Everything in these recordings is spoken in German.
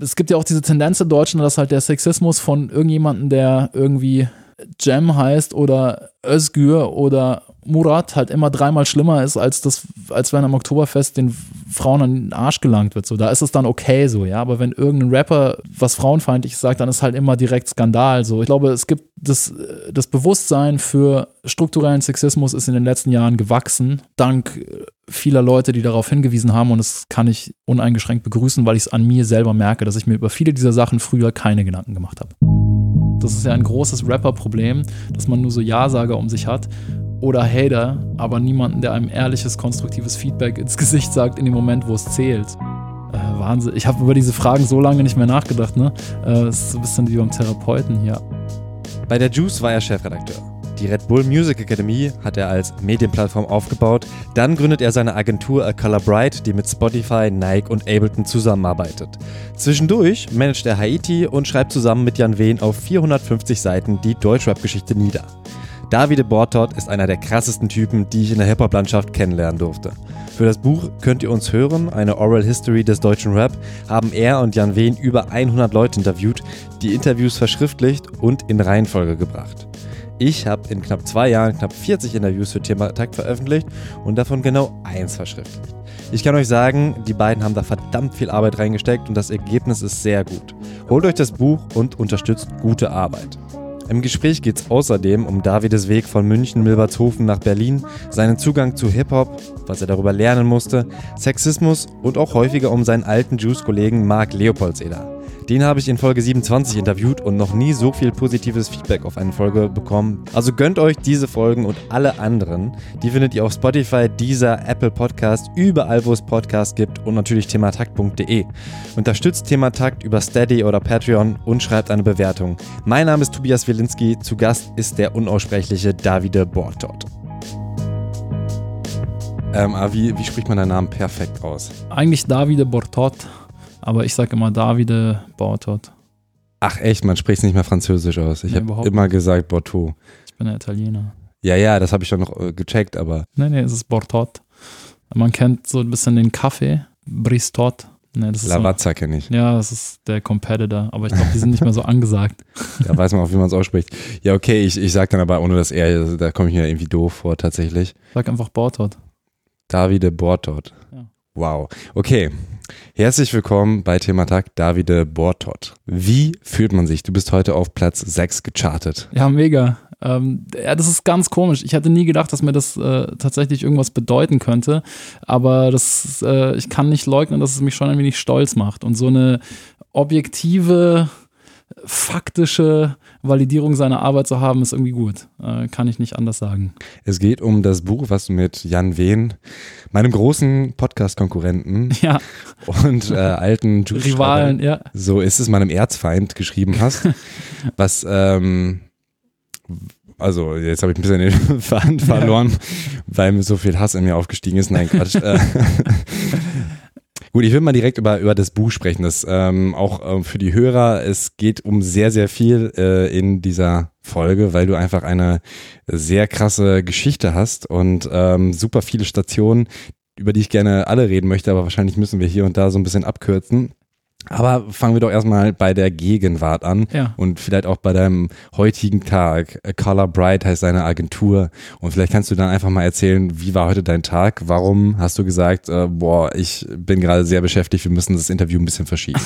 es gibt ja auch diese Tendenz in Deutschland, dass halt der Sexismus von irgendjemandem, der irgendwie Jem heißt oder Özgür oder Murat halt immer dreimal schlimmer ist, als das, als wenn am Oktoberfest den Frauen an den Arsch gelangt wird. So, da ist es dann okay so, ja. Aber wenn irgendein Rapper was frauenfeindliches sagt, dann ist halt immer direkt Skandal. So, ich glaube, es gibt das, das Bewusstsein für strukturellen Sexismus ist in den letzten Jahren gewachsen, dank vieler Leute, die darauf hingewiesen haben. Und das kann ich uneingeschränkt begrüßen, weil ich es an mir selber merke, dass ich mir über viele dieser Sachen früher keine Gedanken gemacht habe. Das ist ja ein großes Rapper-Problem, dass man nur so Ja-Sager um sich hat oder Hater, aber niemanden, der einem ehrliches, konstruktives Feedback ins Gesicht sagt in dem Moment, wo es zählt. Äh, Wahnsinn. Ich habe über diese Fragen so lange nicht mehr nachgedacht. Ne? Äh, ist so ein bisschen wie beim Therapeuten hier. Bei der Juice war er Chefredakteur. Die Red Bull Music Academy hat er als Medienplattform aufgebaut. Dann gründet er seine Agentur A Color Bright, die mit Spotify, Nike und Ableton zusammenarbeitet. Zwischendurch managt er Haiti und schreibt zusammen mit Jan Wehn auf 450 Seiten die Deutschrap-Geschichte nieder. Davide Bortot ist einer der krassesten Typen, die ich in der Hip-Hop-Landschaft kennenlernen durfte. Für das Buch könnt ihr uns hören, eine Oral History des deutschen Rap, haben er und Jan Wehn über 100 Leute interviewt, die Interviews verschriftlicht und in Reihenfolge gebracht. Ich habe in knapp zwei Jahren knapp 40 Interviews für Thema Takt veröffentlicht und davon genau eins verschriftlicht. Ich kann euch sagen, die beiden haben da verdammt viel Arbeit reingesteckt und das Ergebnis ist sehr gut. Holt euch das Buch und unterstützt gute Arbeit. Im Gespräch geht es außerdem um Davides Weg von München Milbertshofen nach Berlin, seinen Zugang zu Hip-Hop, was er darüber lernen musste, Sexismus und auch häufiger um seinen alten Juice-Kollegen Marc Leopoldseder. Den habe ich in Folge 27 interviewt und noch nie so viel positives Feedback auf eine Folge bekommen. Also gönnt euch diese Folgen und alle anderen. Die findet ihr auf Spotify, Deezer, Apple Podcast, überall wo es Podcasts gibt und natürlich thematakt.de. Unterstützt Thematakt über Steady oder Patreon und schreibt eine Bewertung. Mein Name ist Tobias Wilinski, zu Gast ist der unaussprechliche Davide Bortot. Ähm, wie, wie spricht man deinen Namen perfekt aus? Eigentlich Davide Bortot. Aber ich sage immer Davide Bortot. Ach echt, man spricht es nicht mehr französisch aus. Ich nee, habe immer gesagt Bortot. Ich bin ein Italiener. Ja, ja, das habe ich schon noch äh, gecheckt, aber. Nee, nee, es ist Bortot. Man kennt so ein bisschen den Kaffee, Bristot. Nee, das ist Lavazza so, kenne ich. Ja, das ist der Competitor, aber ich glaube, die sind nicht mehr so angesagt. da weiß man auch, wie man es ausspricht. Ja, okay, ich, ich sage dann aber ohne das R, da komme ich mir irgendwie doof vor, tatsächlich. Sag einfach Bortot. Davide Bortot. Ja. Wow. Okay, Herzlich willkommen bei Thematag Davide Bortot. Wie fühlt man sich? Du bist heute auf Platz 6 gechartet. Ja, mega. Ähm, ja, das ist ganz komisch. Ich hatte nie gedacht, dass mir das äh, tatsächlich irgendwas bedeuten könnte. Aber das, äh, ich kann nicht leugnen, dass es mich schon ein wenig stolz macht. Und so eine objektive, faktische Validierung seiner Arbeit zu haben, ist irgendwie gut. Äh, kann ich nicht anders sagen. Es geht um das Buch, was du mit Jan Wehn, meinem großen Podcast-Konkurrenten ja. und äh, alten Rivalen, ja. So ist es, meinem Erzfeind geschrieben hast. was, ähm, also jetzt habe ich ein bisschen den Faden verloren, ja. weil mir so viel Hass in mir aufgestiegen ist. Nein, Quatsch. Gut, ich will mal direkt über, über das Buch sprechen. Das ähm, auch ähm, für die Hörer, es geht um sehr, sehr viel äh, in dieser Folge, weil du einfach eine sehr krasse Geschichte hast und ähm, super viele Stationen, über die ich gerne alle reden möchte, aber wahrscheinlich müssen wir hier und da so ein bisschen abkürzen. Aber fangen wir doch erstmal bei der Gegenwart an ja. und vielleicht auch bei deinem heutigen Tag. Color Bright heißt deine Agentur und vielleicht kannst du dann einfach mal erzählen, wie war heute dein Tag? Warum hast du gesagt, äh, boah, ich bin gerade sehr beschäftigt, wir müssen das Interview ein bisschen verschieben?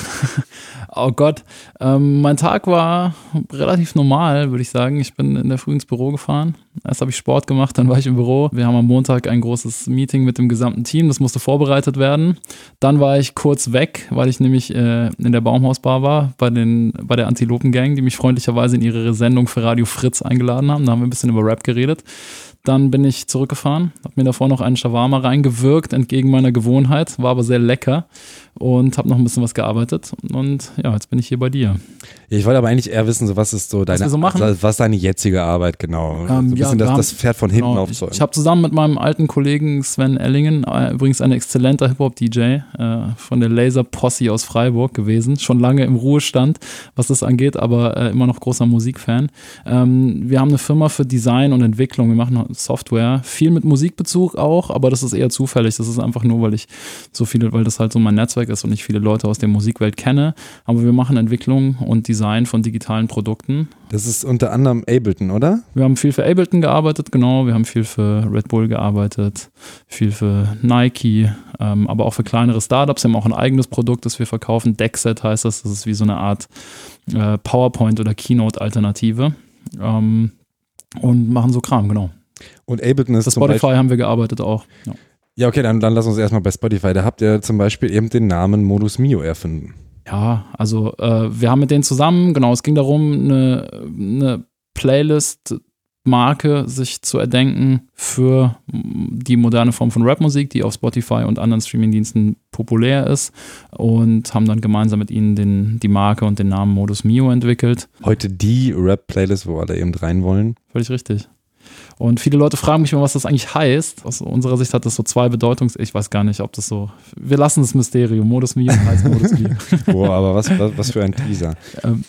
oh Gott, ähm, mein Tag war relativ normal, würde ich sagen. Ich bin in der Früh ins Büro gefahren. Erst habe ich Sport gemacht, dann war ich im Büro. Wir haben am Montag ein großes Meeting mit dem gesamten Team, das musste vorbereitet werden. Dann war ich kurz weg, weil ich nämlich äh, äh, in der Baumhausbar war, bei, den, bei der Antilopen-Gang, die mich freundlicherweise in ihre Sendung für Radio Fritz eingeladen haben. Da haben wir ein bisschen über Rap geredet. Dann bin ich zurückgefahren, habe mir davor noch einen Shawarma reingewirkt, entgegen meiner Gewohnheit, war aber sehr lecker und habe noch ein bisschen was gearbeitet. Und ja, jetzt bin ich hier bei dir. Ich wollte aber eigentlich eher wissen, so was ist so deine, was, so was deine jetzige Arbeit genau? Ähm, so ein bisschen ja, das, das, Pferd von hinten genau, aufzäumen. Ich, ich habe zusammen mit meinem alten Kollegen Sven Ellingen, äh, übrigens ein exzellenter Hip-Hop-DJ äh, von der Laser Posse aus Freiburg gewesen, schon lange im Ruhestand, was das angeht, aber äh, immer noch großer Musikfan. Ähm, wir haben eine Firma für Design und Entwicklung. Wir machen Software. Viel mit Musikbezug auch, aber das ist eher zufällig. Das ist einfach nur, weil ich so viele, weil das halt so mein Netzwerk ist und ich viele Leute aus der Musikwelt kenne. Aber wir machen Entwicklung und Design von digitalen Produkten. Das ist unter anderem Ableton, oder? Wir haben viel für Ableton gearbeitet, genau. Wir haben viel für Red Bull gearbeitet, viel für Nike, ähm, aber auch für kleinere Startups. Wir haben auch ein eigenes Produkt, das wir verkaufen. Deckset heißt das. Das ist wie so eine Art äh, PowerPoint- oder Keynote-Alternative. Ähm, und machen so Kram, genau. Und Ableton ist Für Spotify Beispiel, haben wir gearbeitet auch. Ja. Ja, okay, dann, dann lass uns erstmal bei Spotify. Da habt ihr zum Beispiel eben den Namen Modus Mio erfunden. Ja, also äh, wir haben mit denen zusammen, genau, es ging darum, eine, eine Playlist-Marke sich zu erdenken für die moderne Form von Rapmusik, die auf Spotify und anderen Streamingdiensten populär ist und haben dann gemeinsam mit ihnen den, die Marke und den Namen Modus Mio entwickelt. Heute die Rap-Playlist, wo alle eben rein wollen. Völlig richtig. Und viele Leute fragen mich immer, was das eigentlich heißt. Aus unserer Sicht hat das so zwei Bedeutungs... Ich weiß gar nicht, ob das so... Wir lassen das Mysterium. Modus Mio heißt Modus Mio. Boah, aber was, was, was für ein Teaser. Ähm,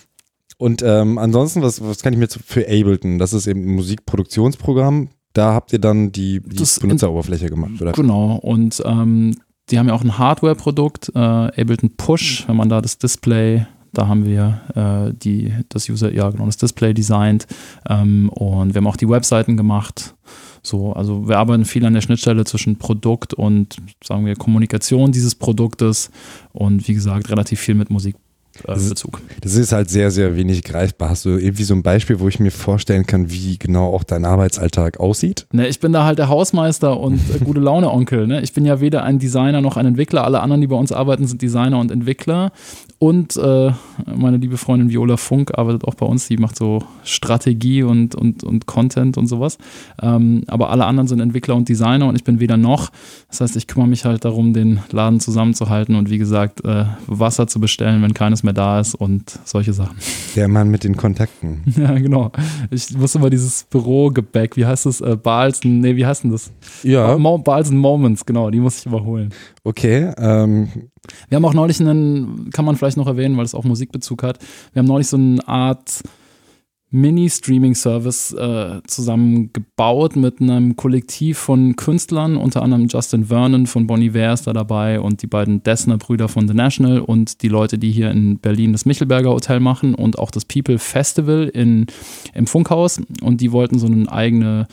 Und ähm, ansonsten, was, was kann ich mir für Ableton? Das ist eben ein Musikproduktionsprogramm. Da habt ihr dann die, die Benutzeroberfläche gemacht, oder? Genau. Und ähm, die haben ja auch ein Hardware-Produkt, äh, Ableton Push, wenn man da das Display, da haben wir äh, die, das User, ja genau, das Display designt ähm, und wir haben auch die Webseiten gemacht. So, also wir arbeiten viel an der Schnittstelle zwischen Produkt und sagen wir Kommunikation dieses Produktes und wie gesagt relativ viel mit Musikbezug. Äh, Das ist- Bezug. Das ist halt sehr, sehr wenig greifbar. Hast du irgendwie so ein Beispiel, wo ich mir vorstellen kann, wie genau auch dein Arbeitsalltag aussieht? Ne, ich bin da halt der Hausmeister und äh, gute Laune Onkel. Ne? Ich bin ja weder ein Designer noch ein Entwickler. Alle anderen, die bei uns arbeiten, sind Designer und Entwickler. Und äh, meine liebe Freundin Viola Funk arbeitet auch bei uns. Die macht so Strategie und, und, und Content und sowas. Ähm, aber alle anderen sind Entwickler und Designer und ich bin weder noch. Das heißt, ich kümmere mich halt darum, den Laden zusammenzuhalten und wie gesagt, äh, Wasser zu bestellen, wenn keines mehr da ist und solche Sachen. Der Mann mit den Kontakten. Ja, genau. Ich muss immer dieses Bürogebäck, wie heißt das? Äh, Balzen, nee, wie heißt denn das? Ja, Mo Balzen Moments, genau, die muss ich überholen. okay. Ähm, Wir haben auch neulich einen, kann man vielleicht noch erwähnen, weil es auch Musikbezug hat. Wir haben neulich so eine Art Mini-Streaming-Service äh, zusammengebaut mit einem Kollektiv von Künstlern, unter anderem Justin Vernon von Bonnie Iver ist da dabei und die beiden Dessner-Brüder von The National und die Leute, die hier in Berlin das Michelberger Hotel machen und auch das People Festival in, im Funkhaus. Und die wollten so eine eigene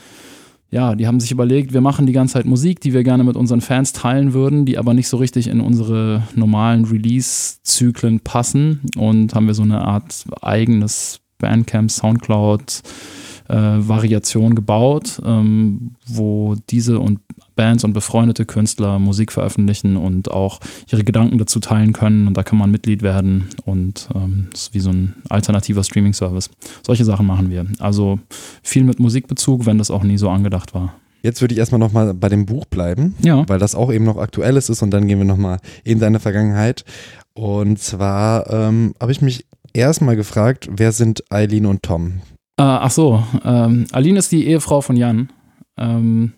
ja, die haben sich überlegt, wir machen die ganze Zeit Musik, die wir gerne mit unseren Fans teilen würden, die aber nicht so richtig in unsere normalen Release-Zyklen passen und haben wir so eine Art eigenes Bandcamp, Soundcloud äh, Variation gebaut, ähm, wo diese und Bands und befreundete Künstler Musik veröffentlichen und auch ihre Gedanken dazu teilen können und da kann man Mitglied werden und ähm, das ist wie so ein alternativer Streaming-Service. Solche Sachen machen wir. Also viel mit Musikbezug, wenn das auch nie so angedacht war. jetzt würde ich erstmal nochmal bei dem Buch bleiben, Ja. weil das auch eben noch aktuelles ist und dann gehen wir nochmal in deine Vergangenheit. Und zwar ähm, habe ich mich erstmal gefragt, wer sind Eileen und Tom? Äh, ach so, ähm, Aline ist die Ehefrau von Jan. Ähm,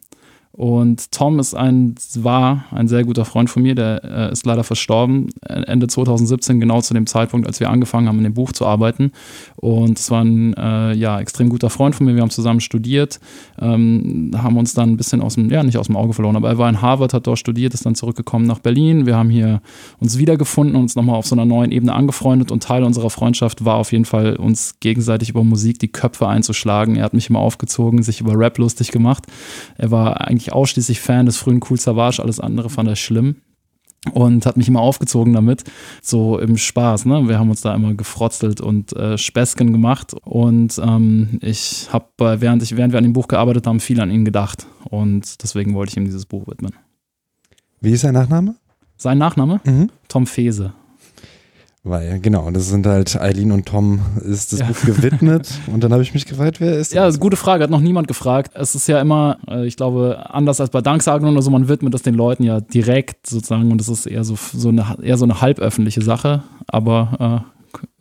und Tom ist ein, war ein sehr guter Freund von mir, der äh, ist leider verstorben, äh, Ende 2017, genau zu dem Zeitpunkt, als wir angefangen haben, in dem Buch zu arbeiten. Und es war ein äh, ja, extrem guter Freund von mir, wir haben zusammen studiert, ähm, haben uns dann ein bisschen aus dem, ja, nicht aus dem Auge verloren, aber er war in Harvard, hat dort studiert, ist dann zurückgekommen nach Berlin. Wir haben hier uns wiedergefunden, uns nochmal auf so einer neuen Ebene angefreundet und Teil unserer Freundschaft war auf jeden Fall, uns gegenseitig über Musik die Köpfe einzuschlagen. Er hat mich immer aufgezogen, sich über Rap lustig gemacht. Er war eigentlich ausschließlich Fan des frühen Cool Savage, alles andere fand er schlimm. Und hat mich immer aufgezogen damit, so im Spaß. Ne? Wir haben uns da immer gefrotzelt und äh, Späßchen gemacht. Und ähm, ich habe, während, ich, während wir an dem Buch gearbeitet haben, viel an ihn gedacht. Und deswegen wollte ich ihm dieses Buch widmen. Wie ist sein Nachname? Sein Nachname? Mhm. Tom Fese. Weil, genau, das sind halt Eileen und Tom ist das Ja. Buch gewidmet. und dann habe ich mich gefragt, wer ist Ja, das? ist eine gute Frage, hat noch niemand gefragt. Es ist ja immer, äh, ich glaube, anders als bei Danksagungen oder so, man widmet das den Leuten ja direkt sozusagen und es ist eher so, so eine, eher so eine halböffentliche Sache. Aber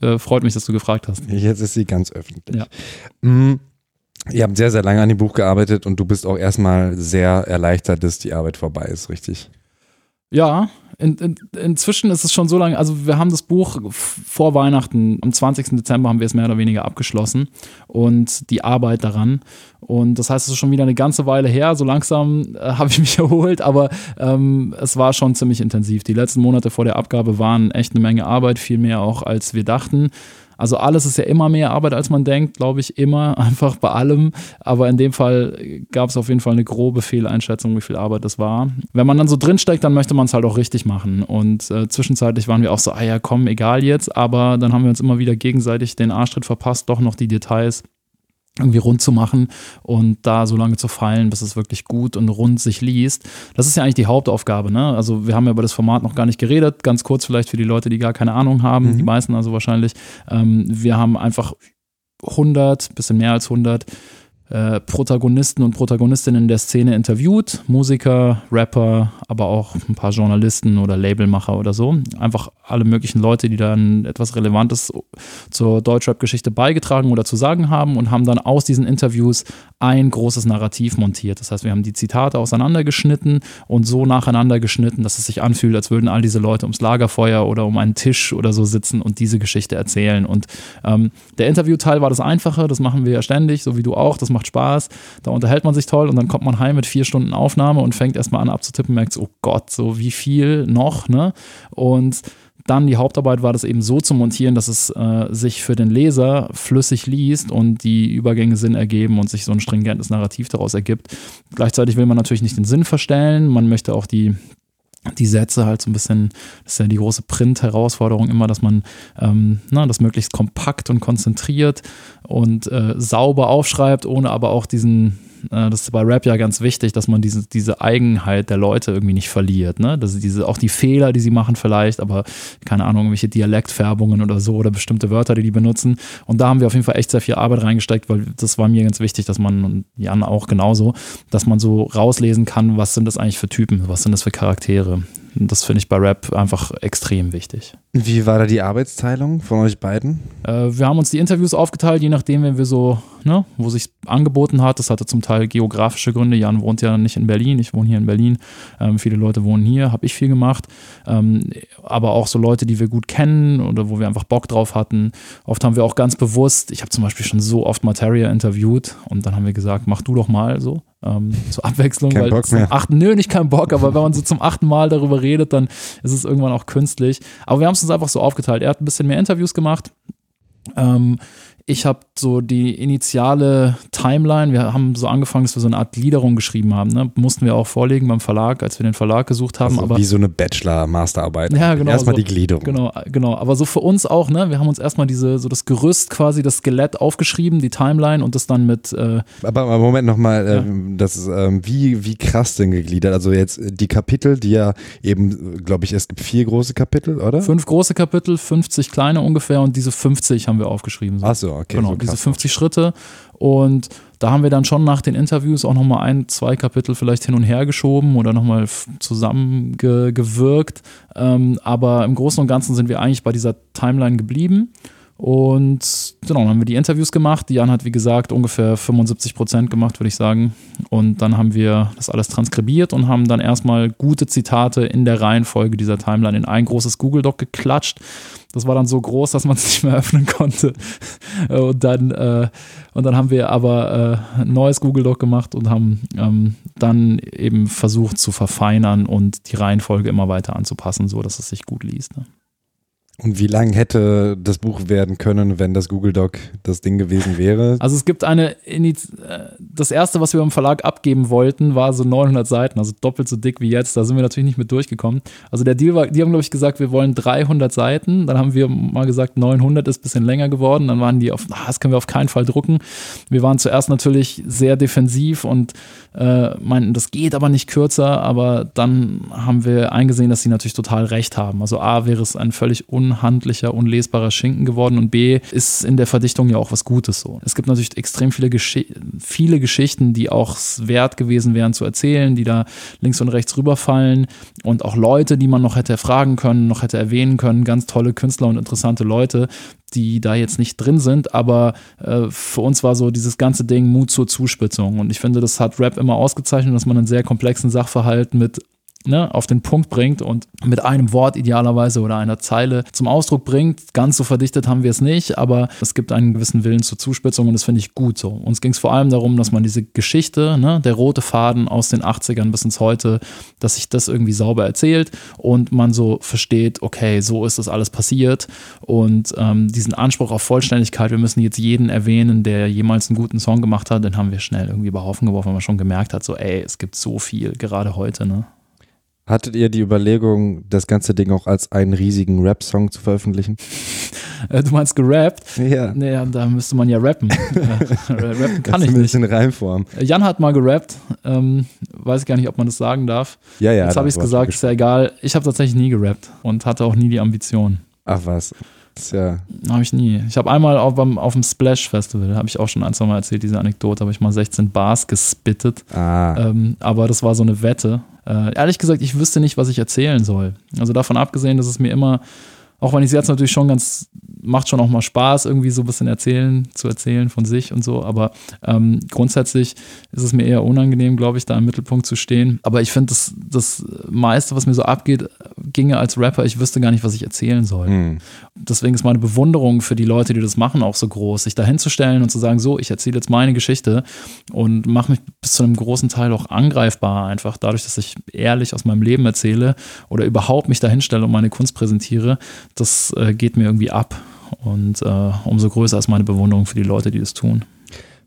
äh, äh, freut mich, dass du gefragt hast. Jetzt ist sie ganz öffentlich. Ja. Mhm. Ihr habt sehr, sehr lange an dem Buch gearbeitet und du bist auch erstmal sehr erleichtert, dass die Arbeit vorbei ist, richtig? Ja, in, in, inzwischen ist es schon so lange, also wir haben das Buch vor Weihnachten, am 20. Dezember haben wir es mehr oder weniger abgeschlossen und die Arbeit daran. Und das heißt, es ist schon wieder eine ganze Weile her. So langsam äh, habe ich mich erholt, aber ähm, es war schon ziemlich intensiv. Die letzten Monate vor der Abgabe waren echt eine Menge Arbeit, viel mehr auch als wir dachten. Also alles ist ja immer mehr Arbeit, als man denkt, glaube ich, immer, einfach bei allem. Aber in dem Fall gab es auf jeden Fall eine grobe Fehleinschätzung, wie viel Arbeit das war. Wenn man dann so drinsteckt, dann möchte man es halt auch richtig machen. Und äh, zwischenzeitlich waren wir auch so, ah ja, komm, egal jetzt. Aber dann haben wir uns immer wieder gegenseitig den Arschtritt verpasst, doch noch die Details irgendwie rund zu machen und da so lange zu feilen, bis es wirklich gut und rund sich liest. Das ist ja eigentlich die Hauptaufgabe. Ne? Also wir haben ja über das Format noch gar nicht geredet. Ganz kurz vielleicht für die Leute, die gar keine Ahnung haben, mhm. die meisten also wahrscheinlich. Ähm, wir haben einfach 100, bisschen mehr als 100 äh, Protagonisten und Protagonistinnen der Szene interviewt, Musiker, Rapper, aber auch ein paar Journalisten oder Labelmacher oder so. Einfach alle möglichen Leute, die dann etwas Relevantes zur Deutschrap-Geschichte beigetragen oder zu sagen haben und haben dann aus diesen Interviews ein großes Narrativ montiert. Das heißt, wir haben die Zitate auseinandergeschnitten und so nacheinander geschnitten, dass es sich anfühlt, als würden all diese Leute ums Lagerfeuer oder um einen Tisch oder so sitzen und diese Geschichte erzählen. Und ähm, der Interviewteil war das Einfache, das machen wir ja ständig, so wie du auch, das macht Spaß, da unterhält man sich toll und dann kommt man heim mit vier Stunden Aufnahme und fängt erstmal an abzutippen, merkt, oh Gott, so wie viel noch, ne? Und dann die Hauptarbeit war das eben so zu montieren, dass es äh, sich für den Leser flüssig liest und die Übergänge Sinn ergeben und sich so ein stringentes Narrativ daraus ergibt. Gleichzeitig will man natürlich nicht den Sinn verstellen, man möchte auch die die Sätze halt so ein bisschen, das ist ja die große Print-Herausforderung immer, dass man ähm, na, das möglichst kompakt und konzentriert und äh, sauber aufschreibt, ohne aber auch diesen, das ist bei Rap ja ganz wichtig, dass man diese, diese Eigenheit der Leute irgendwie nicht verliert. Ne? Dass diese, auch die Fehler, die sie machen vielleicht, aber keine Ahnung, irgendwelche Dialektfärbungen oder so oder bestimmte Wörter, die die benutzen. Und da haben wir auf jeden Fall echt sehr viel Arbeit reingesteckt, weil das war mir ganz wichtig, dass man, und Jan auch genauso, dass man so rauslesen kann, was sind das eigentlich für Typen, was sind das für Charaktere. Das finde ich bei Rap einfach extrem wichtig. Wie war da die Arbeitsteilung von euch beiden? Äh, wir haben uns die Interviews aufgeteilt, je nachdem, wenn wir so, ne, wo sich angeboten hat. Das hatte zum Teil geografische Gründe. Jan wohnt ja nicht in Berlin, ich wohne hier in Berlin. Ähm, viele Leute wohnen hier, habe ich viel gemacht. Ähm, aber auch so Leute, die wir gut kennen oder wo wir einfach Bock drauf hatten. Oft haben wir auch ganz bewusst, ich habe zum Beispiel schon so oft Materia interviewt und dann haben wir gesagt, mach du doch mal so ähm, zur Abwechslung. Kein weil Bock mehr. Achten, nö, nicht kein Bock, aber wenn man so zum achten Mal darüber redet, dann ist es irgendwann auch künstlich. Aber wir haben es uns einfach so aufgeteilt. Er hat ein bisschen mehr Interviews gemacht. Ähm, ich habe so die initiale Timeline, wir haben so angefangen, dass wir so eine Art Gliederung geschrieben haben. Ne? Mussten wir auch vorlegen beim Verlag, als wir den Verlag gesucht haben. Also aber wie so eine Bachelor-Masterarbeit. Ja, genau. Erstmal so, die Gliederung. Genau, genau. Aber so für uns auch, ne? Wir haben uns erstmal diese, so das Gerüst quasi, das Skelett aufgeschrieben, die Timeline und das dann mit. Äh, aber, aber Moment nochmal, ja. ähm, das ähm, wie, wie krass denn gegliedert? Also jetzt die Kapitel, die ja eben, glaube ich, es gibt vier große Kapitel, oder? Fünf große Kapitel, 50 kleine ungefähr und diese 50 haben wir aufgeschrieben. So. Ach okay. Genau, so diese 50 Schritte. Und da haben wir dann schon nach den Interviews auch nochmal ein, zwei Kapitel vielleicht hin und her geschoben oder nochmal zusammengewirkt. Ähm, aber im Großen und Ganzen sind wir eigentlich bei dieser Timeline geblieben. Und genau, dann haben wir die Interviews gemacht. Jan hat, wie gesagt, ungefähr 75 Prozent gemacht, würde ich sagen. Und dann haben wir das alles transkribiert und haben dann erstmal gute Zitate in der Reihenfolge dieser Timeline in ein großes Google Doc geklatscht. Das war dann so groß, dass man es nicht mehr öffnen konnte. Und dann, äh, und dann haben wir aber äh, ein neues Google Doc gemacht und haben ähm, dann eben versucht zu verfeinern und die Reihenfolge immer weiter anzupassen, so dass es sich gut liest. Ne? Und wie lang hätte das Buch werden können, wenn das Google Doc das Ding gewesen wäre? Also es gibt eine, das erste, was wir im Verlag abgeben wollten, war so 900 Seiten, also doppelt so dick wie jetzt. Da sind wir natürlich nicht mit durchgekommen. Also der Deal war, die haben glaube ich gesagt, wir wollen 300 Seiten. Dann haben wir mal gesagt, 900 ist ein bisschen länger geworden. Dann waren die auf, ah, das können wir auf keinen Fall drucken. Wir waren zuerst natürlich sehr defensiv und äh, meinten, das geht aber nicht kürzer. Aber dann haben wir eingesehen, dass sie natürlich total recht haben. Also A wäre es ein völlig un unhandlicher, unlesbarer Schinken geworden und B ist in der Verdichtung ja auch was Gutes so. Es gibt natürlich extrem viele, Gesch viele Geschichten, die auch wert gewesen wären zu erzählen, die da links und rechts rüberfallen und auch Leute, die man noch hätte fragen können, noch hätte erwähnen können, ganz tolle Künstler und interessante Leute, die da jetzt nicht drin sind, aber äh, für uns war so dieses ganze Ding Mut zur Zuspitzung und ich finde, das hat Rap immer ausgezeichnet, dass man einen sehr komplexen Sachverhalt mit ne, auf den Punkt bringt und mit einem Wort idealerweise oder einer Zeile zum Ausdruck bringt. Ganz so verdichtet haben wir es nicht, aber es gibt einen gewissen Willen zur Zuspitzung und das finde ich gut so. Uns ging es vor allem darum, dass man diese Geschichte, ne, der rote Faden aus den 80ern bis ins Heute, dass sich das irgendwie sauber erzählt und man so versteht, okay, so ist das alles passiert und ähm, diesen Anspruch auf Vollständigkeit, wir müssen jetzt jeden erwähnen, der jemals einen guten Song gemacht hat, den haben wir schnell irgendwie über Haufen geworfen, weil man schon gemerkt hat, so ey, es gibt so viel, gerade heute, ne? Hattet ihr die Überlegung, das ganze Ding auch als einen riesigen Rap-Song zu veröffentlichen? Äh, du meinst gerappt? Ja. Naja, da müsste man ja rappen. Äh, rappen kann ich Zumindest nicht. in Reimform. Jan hat mal gerappt. Ähm, weiß ich gar nicht, ob man das sagen darf. Ja, ja. Jetzt habe ich es gesagt, ist ja egal. Ich habe tatsächlich nie gerappt und hatte auch nie die Ambition. Ach was. Das ist ja. Habe ich nie. Ich habe einmal auf, beim- auf dem Splash Festival, habe ich auch schon ein, zwei Mal erzählt, diese Anekdote, habe ich mal 16 Bars gespittet. Ah. Ähm, aber das war so eine Wette. Äh, ehrlich gesagt, ich wüsste nicht, was ich erzählen soll. Also davon abgesehen, dass es mir immer, auch wenn ich es jetzt natürlich schon ganz, macht schon auch mal Spaß, irgendwie so ein bisschen erzählen, zu erzählen von sich und so. Aber ähm, grundsätzlich ist es mir eher unangenehm, glaube ich, da im Mittelpunkt zu stehen. Aber ich finde, das, das meiste, was mir so abgeht, ginge als Rapper, ich wüsste gar nicht, was ich erzählen soll Hm. deswegen ist meine Bewunderung für die Leute, die das machen, auch so groß, sich da hinzustellen und zu sagen, so, ich erzähle jetzt meine Geschichte und mache mich bis zu einem großen Teil auch angreifbar, einfach dadurch, dass ich ehrlich aus meinem Leben erzähle oder überhaupt mich da hinstelle und meine Kunst präsentiere, das äh, geht mir irgendwie ab. Und äh, umso größer ist meine Bewunderung für die Leute, die das tun.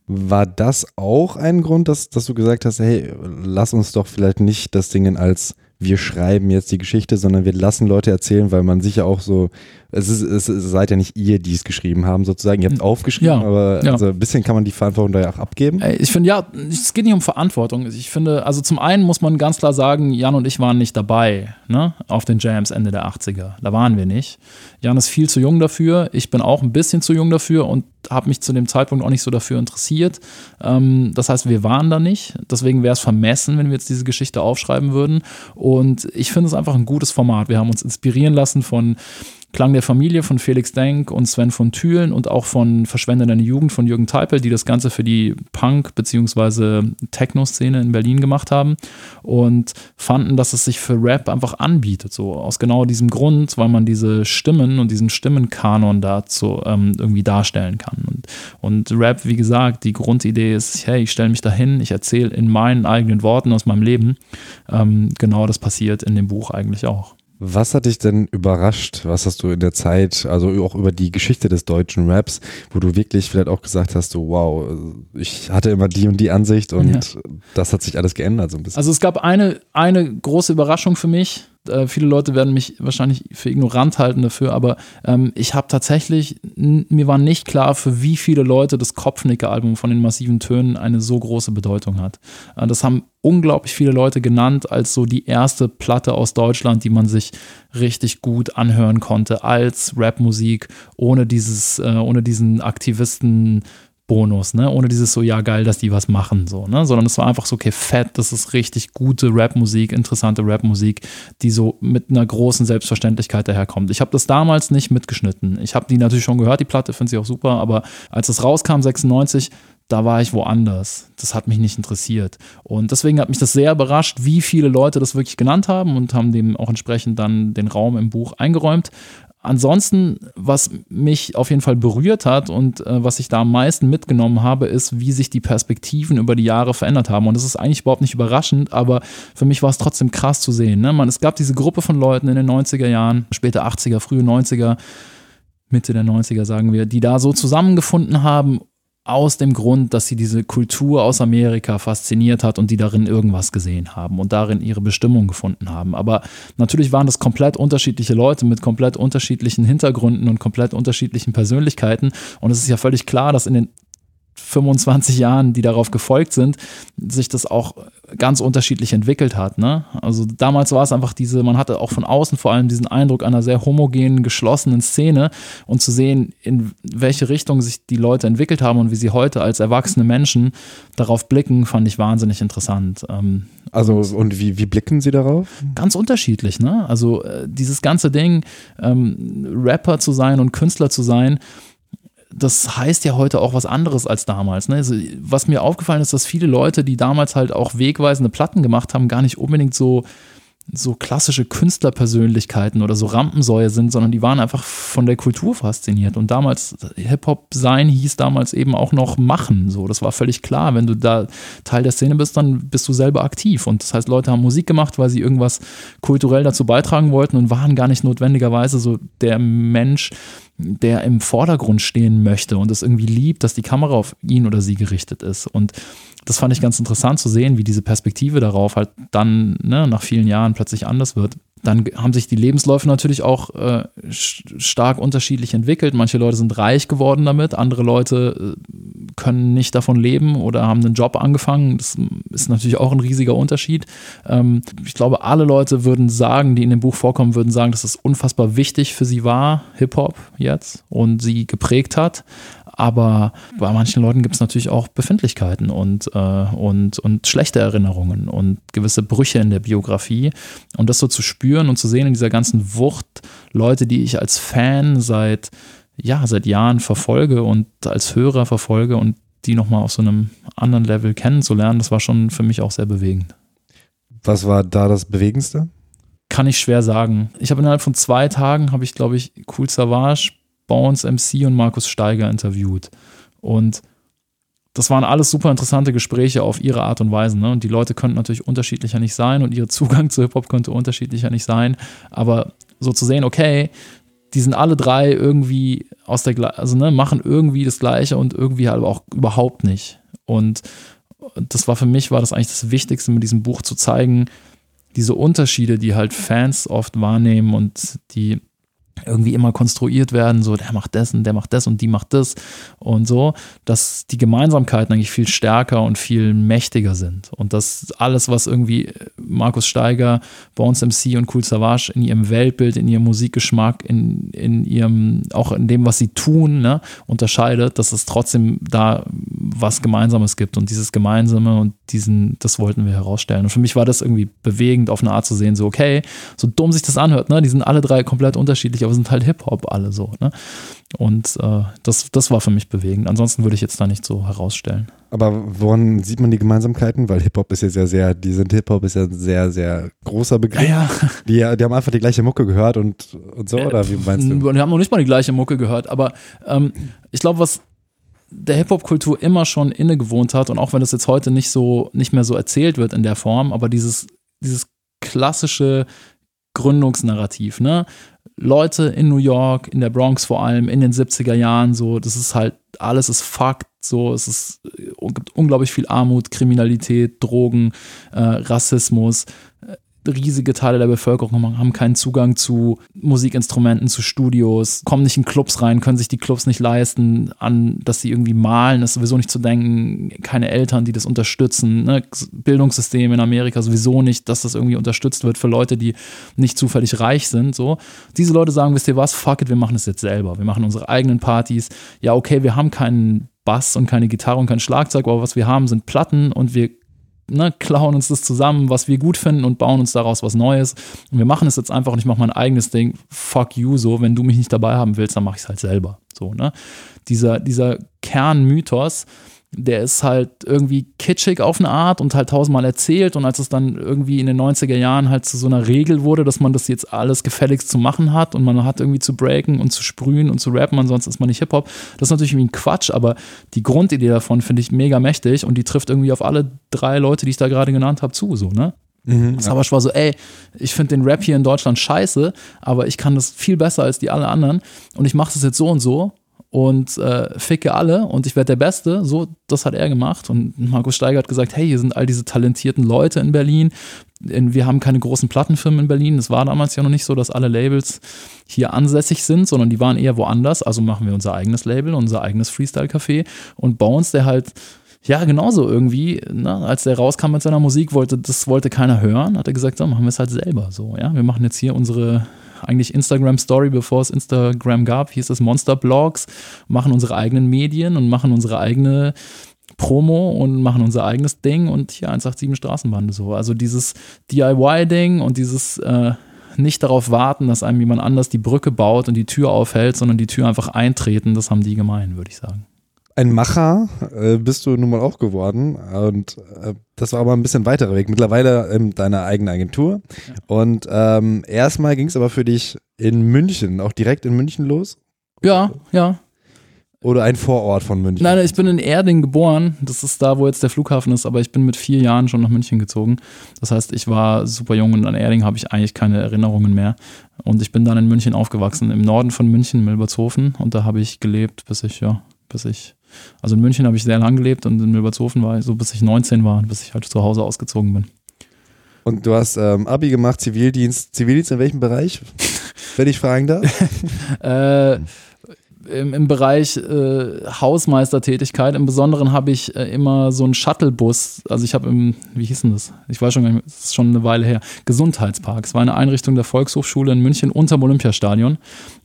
War das auch ein Grund, dass, dass du gesagt hast, hey, lass uns doch vielleicht nicht das Ding als wir schreiben jetzt die Geschichte, sondern wir lassen Leute erzählen, weil man sicher auch so, es, ist, es seid ja nicht ihr, die es geschrieben haben, sozusagen. Ihr habt aufgeschrieben, Ja, aber ja. also ein bisschen kann man die Verantwortung da ja auch abgeben. Ich finde, ja, es geht nicht um Verantwortung. Ich finde, also zum einen muss man ganz klar sagen, Jan und ich waren nicht dabei, ne, auf den Jams Ende der 80er. Da waren wir nicht. Jan ist viel zu jung dafür. Ich bin auch ein bisschen zu jung dafür und habe mich zu dem Zeitpunkt auch nicht so dafür interessiert. Ähm, das heißt, wir waren da nicht. Deswegen wäre es vermessen, wenn wir jetzt diese Geschichte aufschreiben würden. Und ich finde es einfach ein gutes Format. Wir haben uns inspirieren lassen von Klang der Familie von Felix Denk und Sven von Thülen und auch von Verschwende deine Jugend von Jürgen Teipel, die das Ganze für die Punk- bzw. Techno-Szene in Berlin gemacht haben und fanden, dass es sich für Rap einfach anbietet. So aus genau diesem Grund, weil man diese Stimmen und diesen Stimmenkanon dazu ähm, irgendwie darstellen kann. Und, und Rap, wie gesagt, die Grundidee ist, hey, ich stelle mich dahin, ich erzähle in meinen eigenen Worten aus meinem Leben. Ähm, genau das passiert in dem Buch eigentlich auch. Was hat dich denn überrascht? Was hast du in der Zeit, also auch über die Geschichte des deutschen Raps, wo du wirklich vielleicht auch gesagt hast, so wow, ich hatte immer die und die Ansicht und das hat sich alles geändert so ein bisschen. Also es gab eine, eine große Überraschung für mich. Äh, viele Leute werden mich wahrscheinlich für ignorant halten dafür, aber ähm, ich habe tatsächlich, mir war nicht klar, für wie viele Leute das Kopfnicker-Album von den massiven Tönen eine so große Bedeutung hat. Äh, das haben unglaublich viele Leute genannt als so die erste Platte aus Deutschland, die man sich richtig gut anhören konnte als Rapmusik, ohne dieses, äh, ohne diesen Aktivisten Bonus, ne? Ohne dieses so, ja, geil, dass die was machen, so, ne? Sondern es war einfach so, okay, fett, das ist richtig gute Rapmusik, interessante Rapmusik, die so mit einer großen Selbstverständlichkeit daherkommt. Ich habe das damals nicht mitgeschnitten. Ich habe die natürlich schon gehört, die Platte, finde sie auch super, aber als es rauskam, 96, da war ich woanders. Das hat mich nicht interessiert. Und deswegen hat mich das sehr überrascht, wie viele Leute das wirklich genannt haben und haben dem auch entsprechend dann den Raum im Buch eingeräumt. Ansonsten, was mich auf jeden Fall berührt hat und äh, was ich da am meisten mitgenommen habe, ist, wie sich die Perspektiven über die Jahre verändert haben. Und das ist eigentlich überhaupt nicht überraschend, aber für mich war es trotzdem krass zu sehen. Ne? Man, es gab diese Gruppe von Leuten in den 90er Jahren, später 80er, frühe 90er, Mitte der 90er sagen wir, die da so zusammengefunden haben aus dem Grund, dass sie diese Kultur aus Amerika fasziniert hat und die darin irgendwas gesehen haben und darin ihre Bestimmung gefunden haben. Aber natürlich waren das komplett unterschiedliche Leute mit komplett unterschiedlichen Hintergründen und komplett unterschiedlichen Persönlichkeiten. Und es ist ja völlig klar, dass in den 25 Jahren, die darauf gefolgt sind, sich das auch ganz unterschiedlich entwickelt hat. Ne? Also damals war es einfach diese, man hatte auch von außen vor allem diesen Eindruck einer sehr homogenen, geschlossenen Szene und zu sehen, in welche Richtung sich die Leute entwickelt haben und wie sie heute als erwachsene Menschen darauf blicken, fand ich wahnsinnig interessant. Ähm, Also und wie, wie blicken sie darauf? ganz unterschiedlich, ne? Also äh, dieses ganze Ding, ähm, Rapper zu sein und Künstler zu sein, das heißt ja heute auch was anderes als damals. Ne? Also, was mir aufgefallen ist, dass viele Leute, die damals halt auch wegweisende Platten gemacht haben, gar nicht unbedingt so so klassische Künstlerpersönlichkeiten oder so Rampensäue sind, sondern die waren einfach von der Kultur fasziniert. Und damals, Hip-Hop sein hieß damals eben auch noch machen. So, das war völlig klar. Wenn du da Teil der Szene bist, dann bist du selber aktiv. Und das heißt, Leute haben Musik gemacht, weil sie irgendwas kulturell dazu beitragen wollten und waren gar nicht notwendigerweise so der Mensch, der im Vordergrund stehen möchte und es irgendwie liebt, dass die Kamera auf ihn oder sie gerichtet ist. Und das fand ich ganz interessant zu sehen, wie diese Perspektive darauf halt dann ne, nach vielen Jahren plötzlich anders wird. Dann haben sich die Lebensläufe natürlich auch äh, stark unterschiedlich entwickelt. Manche Leute sind reich geworden damit, andere Leute äh, können nicht davon leben oder haben einen Job angefangen. Das ist natürlich auch ein riesiger Unterschied. Ähm, ich glaube, alle Leute würden sagen, die in dem Buch vorkommen, würden sagen, dass es unfassbar wichtig für sie war, Hip-Hop jetzt, und sie geprägt hat aber bei manchen Leuten gibt es natürlich auch Befindlichkeiten und, äh, und, und schlechte Erinnerungen und gewisse Brüche in der Biografie. Und das so zu spüren und zu sehen in dieser ganzen Wucht, Leute, die ich als Fan seit, ja, seit Jahren verfolge und als Hörer verfolge und die nochmal auf so einem anderen Level kennenzulernen, das war schon für mich auch sehr bewegend. Was war da das Bewegendste? Kann ich schwer sagen. Ich habe innerhalb von zwei Tagen, habe ich, glaube ich, Cool Savage, Bones MC und Markus Steiger interviewt. Und das waren alles super interessante Gespräche auf ihre Art und Weise. Ne? Und die Leute könnten natürlich unterschiedlicher nicht sein und ihr Zugang zu Hip-Hop könnte unterschiedlicher nicht sein. Aber so zu sehen, okay, die sind alle drei irgendwie aus der, also ne, machen irgendwie das Gleiche und irgendwie aber auch überhaupt nicht. Und das war für mich, war das eigentlich das Wichtigste mit diesem Buch zu zeigen, diese Unterschiede, die halt Fans oft wahrnehmen und die irgendwie immer konstruiert werden, so der macht das und der macht das und die macht das und so, dass die Gemeinsamkeiten eigentlich viel stärker und viel mächtiger sind. Und dass alles, was irgendwie Markus Steiger, Bones MC und Cool Savage in ihrem Weltbild, in ihrem Musikgeschmack, in, in ihrem, auch in dem, was sie tun, ne, unterscheidet, dass es trotzdem da was Gemeinsames gibt. Und dieses Gemeinsame und diesen, das wollten wir herausstellen. Und für mich war das irgendwie bewegend auf eine Art zu sehen, so okay, so dumm sich das anhört, ne, die sind alle drei komplett unterschiedlich aber sind halt Hip-Hop alle so. Ne? Und äh, das, das war für mich bewegend. Ansonsten würde ich jetzt da nicht so herausstellen. Aber woran sieht man die Gemeinsamkeiten? Weil Hip-Hop ist ja sehr, sehr, die sind Hip-Hop ist ja ein sehr, sehr großer Begriff. Ja, Die, die haben einfach die gleiche Mucke gehört und, und so, oder wie meinst du? Die haben noch nicht mal die gleiche Mucke gehört, aber ähm, ich glaube, was der Hip-Hop-Kultur immer schon inne gewohnt hat und auch wenn das jetzt heute nicht so, nicht mehr so erzählt wird in der Form, aber dieses, dieses klassische Gründungsnarrativ, ne? Leute in New York, in der Bronx vor allem, in den 70er Jahren, so, das ist halt, alles ist Fakt, so, es ist, äh, gibt unglaublich viel Armut, Kriminalität, Drogen, äh, Rassismus, riesige Teile der Bevölkerung haben keinen Zugang zu Musikinstrumenten, zu Studios, kommen nicht in Clubs rein, können sich die Clubs nicht leisten, an, dass sie irgendwie malen, ist sowieso nicht zu denken, keine Eltern, die das unterstützen, ne? Bildungssystem in Amerika sowieso nicht, dass das irgendwie unterstützt wird für Leute, die nicht zufällig reich sind, so. Diese Leute sagen, wisst ihr was, fuck it, wir machen es jetzt selber, wir machen unsere eigenen Partys, ja okay, wir haben keinen Bass und keine Gitarre und kein Schlagzeug, aber was wir haben, sind Platten und wir ne, klauen uns das zusammen, was wir gut finden und bauen uns daraus was Neues. Und wir machen es jetzt einfach und ich mache mein eigenes Ding. Fuck you, so. Wenn du mich nicht dabei haben willst, dann mache ich es halt selber. So, ne? Dieser, dieser Kernmythos, der ist halt irgendwie kitschig auf eine Art und halt tausendmal erzählt. Und als es dann irgendwie in den 90er Jahren halt zu so einer Regel wurde, dass man das jetzt alles gefälligst zu machen hat und man hat irgendwie zu breaken und zu sprühen und zu rappen, ansonsten ist man nicht Hip-Hop. Das ist natürlich irgendwie ein Quatsch, aber die Grundidee davon finde ich mega mächtig und die trifft irgendwie auf alle drei Leute, die ich da gerade genannt habe, zu, so, ne? Mhm, Sabasch war so, ey, ich finde den Rap hier in Deutschland scheiße, aber ich kann das viel besser als die alle anderen und ich mache das jetzt so und so und äh, ficke alle und ich werde der Beste. So, das hat er gemacht. Und Markus Steiger hat gesagt, hey, hier sind all diese talentierten Leute in Berlin. Wir haben keine großen Plattenfirmen in Berlin. Es war damals ja noch nicht so, dass alle Labels hier ansässig sind, sondern die waren eher woanders. Also machen wir unser eigenes Label, unser eigenes Freestyle-Café. Und Bones, der halt ja, genauso irgendwie, ne, als der rauskam mit seiner Musik, wollte, das wollte keiner hören, hat er gesagt, so, machen wir es halt selber so, ja. Wir machen jetzt hier unsere eigentlich Instagram Story, bevor es Instagram gab, hieß es Monster Blogs, machen unsere eigenen Medien und machen unsere eigene Promo und machen unser eigenes Ding und hier 187 Straßenbande so. Also dieses DIY-Ding und dieses äh, nicht darauf warten, dass einem jemand anders die Brücke baut und die Tür aufhält, sondern die Tür einfach eintreten, das haben die gemein, würde ich sagen. Ein Macher äh, bist du nun mal auch geworden. Und äh, das war aber ein bisschen weiterer Weg. Mittlerweile in deiner eigenen Agentur. Ja. Und ähm, erstmal ging es aber für dich in München, auch direkt in München los? Ja, ja. Oder ein Vorort von München? Nein, ich bin in Erding geboren. Das ist da, wo jetzt der Flughafen ist, aber ich bin mit vier Jahren schon nach München gezogen. Das heißt, ich war super jung und an Erding habe ich eigentlich keine Erinnerungen mehr. Und ich bin dann in München aufgewachsen, im Norden von München, Milbertshofen. Und da habe ich gelebt, bis ich, ja, bis ich, also in München habe ich sehr lang gelebt und in Milbertshofen war ich so, bis ich 19 war, bis ich halt zu Hause ausgezogen bin. Und du hast ähm, Abi gemacht, Zivildienst. Zivildienst in welchem Bereich? Wenn ich fragen darf? äh, im, im Bereich äh, Hausmeistertätigkeit. Im Besonderen habe ich äh, immer so einen Shuttlebus. Also ich habe im, wie hieß denn das? Ich weiß schon gar nicht, das ist schon eine Weile her. Gesundheitspark. Es war eine Einrichtung der Volkshochschule in München unterm Olympiastadion.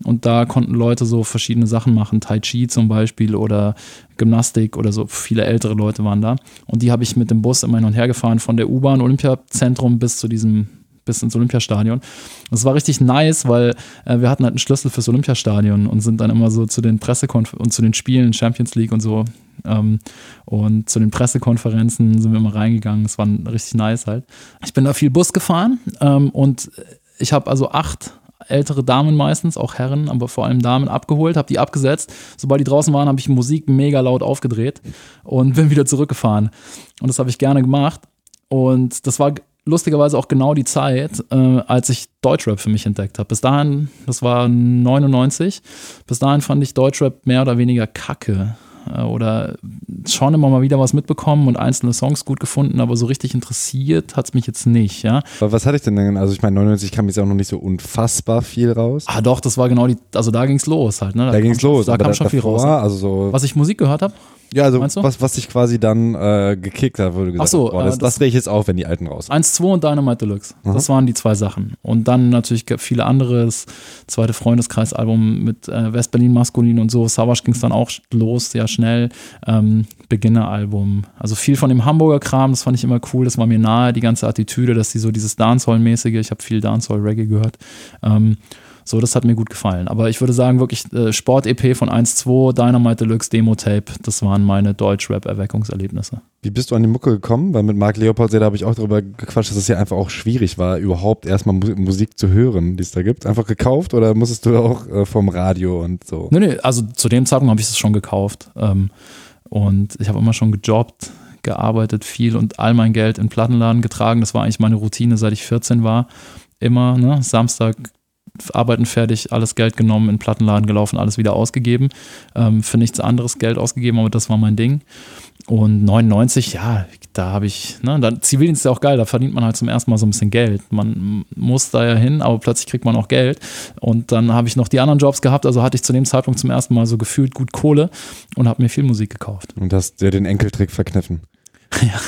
Und da konnten Leute so verschiedene Sachen machen. Tai Chi zum Beispiel oder Gymnastik oder so. Viele ältere Leute waren da. Und die habe ich mit dem Bus immer hin und her gefahren von der U-Bahn Olympiazentrum bis zu diesem bis ins Olympiastadion. Das war richtig nice, weil äh, wir hatten halt einen Schlüssel fürs Olympiastadion und sind dann immer so zu den Pressekonferenzen und zu den Spielen, Champions League und so. Ähm, und zu den Pressekonferenzen sind wir immer reingegangen. Es war richtig nice halt. Ich bin da viel Bus gefahren ähm, und ich habe also acht ältere Damen meistens, auch Herren, aber vor allem Damen abgeholt, habe die abgesetzt. Sobald die draußen waren, habe ich Musik mega laut aufgedreht und bin wieder zurückgefahren. Und das habe ich gerne gemacht. Und das war lustigerweise auch genau die Zeit, äh, als ich Deutschrap für mich entdeckt habe. Bis dahin, das war 99, bis dahin fand ich Deutschrap mehr oder weniger kacke. Äh, oder schon immer mal wieder was mitbekommen und einzelne Songs gut gefunden, aber so richtig interessiert hat es mich jetzt nicht, ja. Aber was hatte ich denn denn? Also ich meine, 99 kam jetzt auch noch nicht so unfassbar viel raus. Ah doch, das war genau die, also da ging es los halt, ne? Da, da ging es los. Da kam schon viel raus. Also so was ich Musik gehört habe? Ja, also was, was dich quasi dann äh, gekickt hat, wurde gesagt, Ach so, boah, das, äh, das, das drehe ich jetzt auf, wenn die alten raus. 1, 2 und Dynamite Deluxe. Mhm. Das waren die zwei Sachen. Und dann natürlich viele andere, das zweite Freundeskreisalbum mit äh, West-Berlin Maskulin und so. Savage ging es dann auch los, sehr schnell. Ähm, Beginner-Album. Also viel von dem Hamburger Kram, das fand ich immer cool. Das war mir nahe, die ganze Attitüde, dass die so dieses Dancehall-mäßige, ich habe viel Dancehall-Reggae gehört. Ähm, so, das hat mir gut gefallen. Aber ich würde sagen, wirklich äh, Sport-EP von 1-2, Dynamite Deluxe, Demo-Tape, das waren meine Deutsch-Rap-Erweckungserlebnisse. Wie bist du an die Mucke gekommen? Weil mit Marc Leopold, da habe ich auch darüber gequatscht, dass es ja einfach auch schwierig war, überhaupt erstmal Musik zu hören, die es da gibt. Einfach gekauft oder musstest du auch äh, vom Radio und so? Nee, nee, also zu dem Zeitpunkt habe ich es schon gekauft. Ähm, und ich habe immer schon gejobbt, gearbeitet, viel und all mein Geld in Plattenladen getragen. Das war eigentlich meine Routine, seit ich 14 war. Immer, ne, Samstag Arbeiten fertig, alles Geld genommen, in den Plattenladen gelaufen, alles wieder ausgegeben. Ähm, für nichts anderes Geld ausgegeben, aber das war mein Ding. Und 99, ja, da habe ich, ne, dann Zivildienst ist ja auch geil, da verdient man halt zum ersten Mal so ein bisschen Geld. Man muss da ja hin, aber plötzlich kriegt man auch Geld. Und dann habe ich noch die anderen Jobs gehabt, also hatte ich zu dem Zeitpunkt zum ersten Mal so gefühlt gut Kohle und habe mir viel Musik gekauft. Und hast dir den Enkeltrick verkniffen. Ja,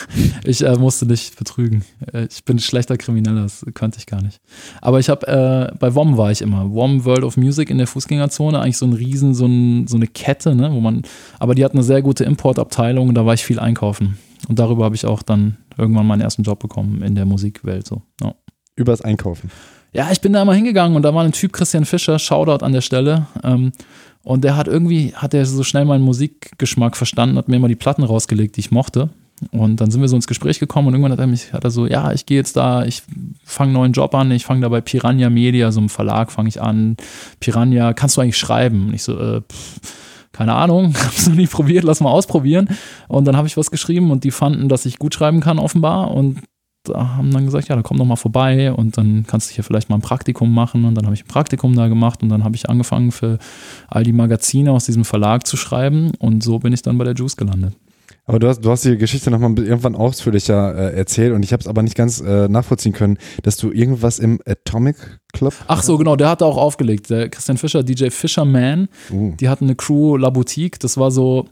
ich äh, musste dich betrügen. Äh, ich bin ein schlechter Krimineller, das könnte ich gar nicht. Aber ich habe, äh, bei WOM war ich immer. WOM World of Music in der Fußgängerzone, eigentlich so ein Riesen, so, ein, so eine Kette, ne, wo man, aber die hat eine sehr gute Importabteilung und da war ich viel einkaufen. Und darüber habe ich auch dann irgendwann meinen ersten Job bekommen in der Musikwelt. So. Ja. Übers Einkaufen. Ja, ich bin da mal hingegangen und da war ein Typ, Christian Fischer, Shoutout an der Stelle. Ähm, und der hat irgendwie, hat er so schnell meinen Musikgeschmack verstanden, hat mir immer die Platten rausgelegt, die ich mochte. Und dann sind wir so ins Gespräch gekommen und irgendwann hat er mich, hat er so, ja, ich gehe jetzt da, ich fange einen neuen Job an, ich fange da bei Piranha Media, so einem Verlag, fange ich an. Piranha, kannst du eigentlich schreiben? Und ich so, äh, pff, keine Ahnung, hab's noch nie probiert, lass mal ausprobieren. Und dann habe ich was geschrieben und die fanden, dass ich gut schreiben kann, offenbar. Und da haben dann gesagt, ja, dann komm doch mal vorbei und dann kannst du hier vielleicht mal ein Praktikum machen. Und dann habe ich ein Praktikum da gemacht und dann habe ich angefangen für all die Magazine aus diesem Verlag zu schreiben und so bin ich dann bei der Juice gelandet. Aber du hast, du hast die Geschichte nochmal irgendwann ausführlicher äh, erzählt und ich habe es aber nicht ganz äh, nachvollziehen können, dass du irgendwas im Atomic Club. Ach so, genau, der hat da auch aufgelegt. Der Christian Fischer, DJ Fisherman, uh. die hatten eine Crew La Boutique, das war so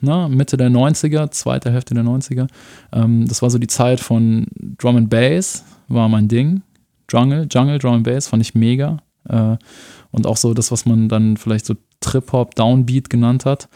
ne, Mitte der 90er, zweite Hälfte der 90er. Ähm, das war so die Zeit von Drum and Bass, war mein Ding. Jungle, Jungle, Drum and Bass fand ich mega. Äh, und auch so das, was man dann vielleicht so Trip-Hop, Downbeat genannt hat.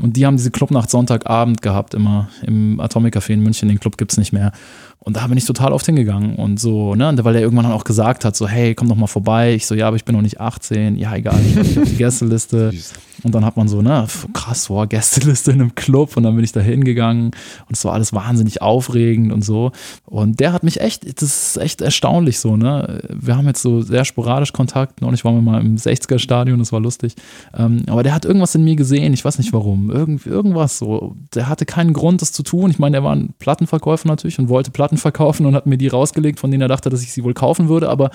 Und die haben diese Clubnacht Sonntagabend gehabt, immer im Atomic Café in München. Den Club gibt es nicht mehr. Und da bin ich total oft hingegangen und so, ne, weil er irgendwann dann auch gesagt hat, so, hey, komm doch mal vorbei. Ich so, ja, aber ich bin noch nicht 18. Ja, egal, ich bin auf die Gästeliste. Und dann hat man so, ne, krass, boah, Gästeliste in einem Club und dann bin ich da hingegangen und es war alles wahnsinnig aufregend und so. Und der hat mich echt, das ist echt erstaunlich so, ne. Wir haben jetzt so sehr sporadisch Kontakt. Neulich waren wir mal im 60er-Stadion, das war lustig. Ähm, aber der hat irgendwas in mir gesehen, ich weiß nicht warum. Irgend, irgendwas so. Der hatte keinen Grund, das zu tun. Ich meine, der war ein Plattenverkäufer natürlich und wollte Platten verkaufen und hat mir die rausgelegt, von denen er dachte, dass ich sie wohl kaufen würde. Aber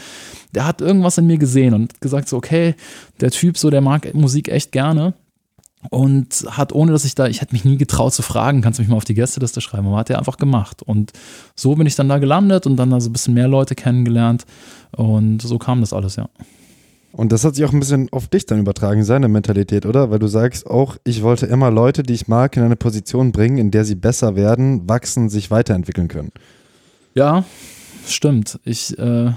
der hat irgendwas in mir gesehen und gesagt so, okay, der Typ so, der mag Musik echt gerne und hat, ohne dass ich da, ich hätte mich nie getraut zu fragen, kannst du mich mal auf die Gästeliste schreiben, aber hat er einfach gemacht. Und so bin ich dann da gelandet und dann da so ein bisschen mehr Leute kennengelernt und so kam das alles, ja. Und das hat sich auch ein bisschen auf dich dann übertragen, seine Mentalität, oder? Weil du sagst auch, ich wollte immer Leute, die ich mag, in eine Position bringen, in der sie besser werden, wachsen, sich weiterentwickeln können. Ja, stimmt. Ich äh,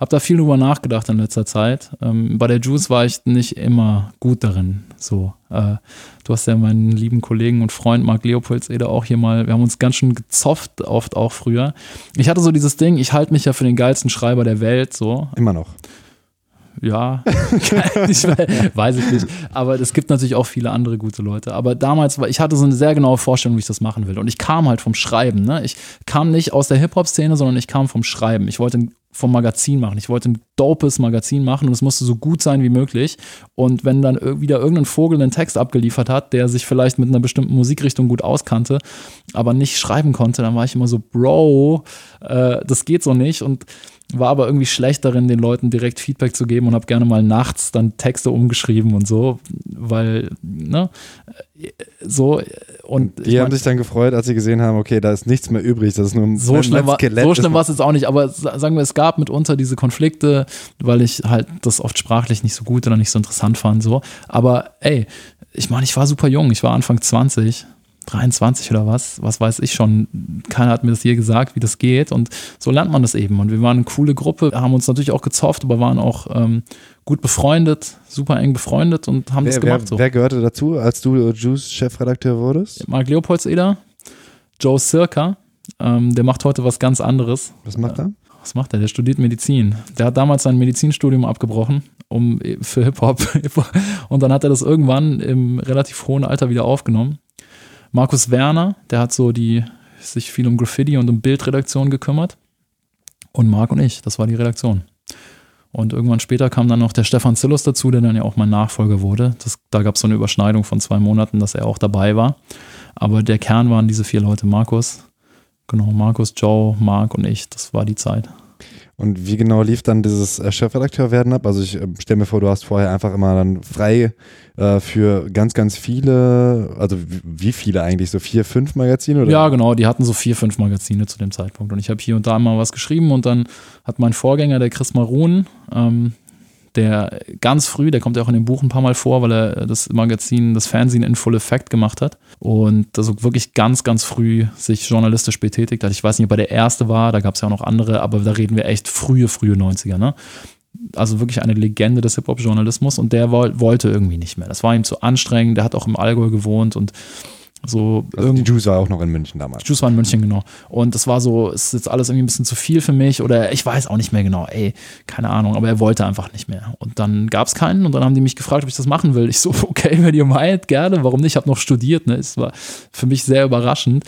habe da viel drüber nachgedacht in letzter Zeit. Ähm, bei der Juice war ich nicht immer gut darin. So, äh, du hast ja meinen lieben Kollegen und Freund Marc Leopoldseder auch hier mal, wir haben uns ganz schön gezofft, oft auch früher. Ich hatte so dieses Ding, ich halte mich ja für den geilsten Schreiber der Welt, so. Immer noch ja, ich weiß ich nicht. Aber es gibt natürlich auch viele andere gute Leute. Aber damals war, ich hatte so eine sehr genaue Vorstellung, wie ich das machen will. Und ich kam halt vom Schreiben. Ne? Ich kam nicht aus der Hip-Hop-Szene, sondern ich kam vom Schreiben. Ich wollte vom Magazin machen. Ich wollte ein dopes Magazin machen und es musste so gut sein wie möglich. Und wenn dann wieder irgendein Vogel einen Text abgeliefert hat, der sich vielleicht mit einer bestimmten Musikrichtung gut auskannte, aber nicht schreiben konnte, dann war ich immer so, Bro, äh, das geht so nicht. Und war aber irgendwie schlecht darin, den Leuten direkt Feedback zu geben und habe gerne mal nachts dann Texte umgeschrieben und so, weil, ne, so und die haben mein, sich dann gefreut, als sie gesehen haben, okay, da ist nichts mehr übrig, das ist nur ein so schlimm war, So schlimm war es jetzt auch nicht, aber sagen wir, es gab mitunter diese Konflikte, weil ich halt das oft sprachlich nicht so gut oder nicht so interessant fand, so, aber ey, ich meine, ich war super jung, ich war Anfang 20 23 oder was, was weiß ich schon. Keiner hat mir das je gesagt, wie das geht. Und so lernt man das eben. Und wir waren eine coole Gruppe, haben uns natürlich auch gezofft, aber waren auch ähm, gut befreundet, super eng befreundet und haben wer, das gemacht. Wer, so. wer gehörte dazu, als du Juice-Chefredakteur wurdest? Marc Leopoldseder, Joe Circa. Ähm, der macht heute was ganz anderes. Was macht er? Was macht er? Der studiert Medizin. Der hat damals sein Medizinstudium abgebrochen um, für Hip-Hop. Und dann hat er das irgendwann im relativ hohen Alter wieder aufgenommen Markus Werner, der hat so die, sich viel um Graffiti und um Bildredaktion gekümmert. Und Marc und ich, das war die Redaktion. Und irgendwann später kam dann noch der Stefan Zillus dazu, der dann ja auch mein Nachfolger wurde. Das, da gab es so eine Überschneidung von zwei Monaten, dass er auch dabei war. Aber der Kern waren diese vier Leute: Markus, genau, Markus, Joe, Marc und ich. Das war die Zeit. Und wie genau lief dann dieses äh, Chefredakteur werden ab? Also ich äh, stelle mir vor, du hast vorher einfach immer dann frei äh, für ganz, ganz viele, also wie viele eigentlich? So vier, fünf Magazine? Oder? Ja, genau, die hatten so vier, fünf Magazine zu dem Zeitpunkt. Und ich habe hier und da mal was geschrieben und dann hat mein Vorgänger, der Chris Marun, ähm, der ganz früh, der kommt ja auch in dem Buch ein paar Mal vor, weil er das Magazin, das Fernsehen in Full Effect gemacht hat und also wirklich ganz, ganz früh sich journalistisch betätigt hat. Ich weiß nicht, ob er der Erste war, da gab es ja auch noch andere, aber da reden wir echt frühe, frühe 90er, ne? Also wirklich eine Legende des Hip-Hop-Journalismus und der wollte irgendwie nicht mehr. Das war ihm zu anstrengend, der hat auch im Allgäu gewohnt und so also die Juice war auch noch in München damals. Juice war in München, genau. Und das war so, es ist jetzt alles irgendwie ein bisschen zu viel für mich oder ich weiß auch nicht mehr genau, ey, keine Ahnung, aber er wollte einfach nicht mehr. Und dann gab es keinen und dann haben die mich gefragt, ob ich das machen will. Ich so, okay, wenn ihr meint, gerne, warum nicht? Ich habe noch studiert, ne? Es war für mich sehr überraschend,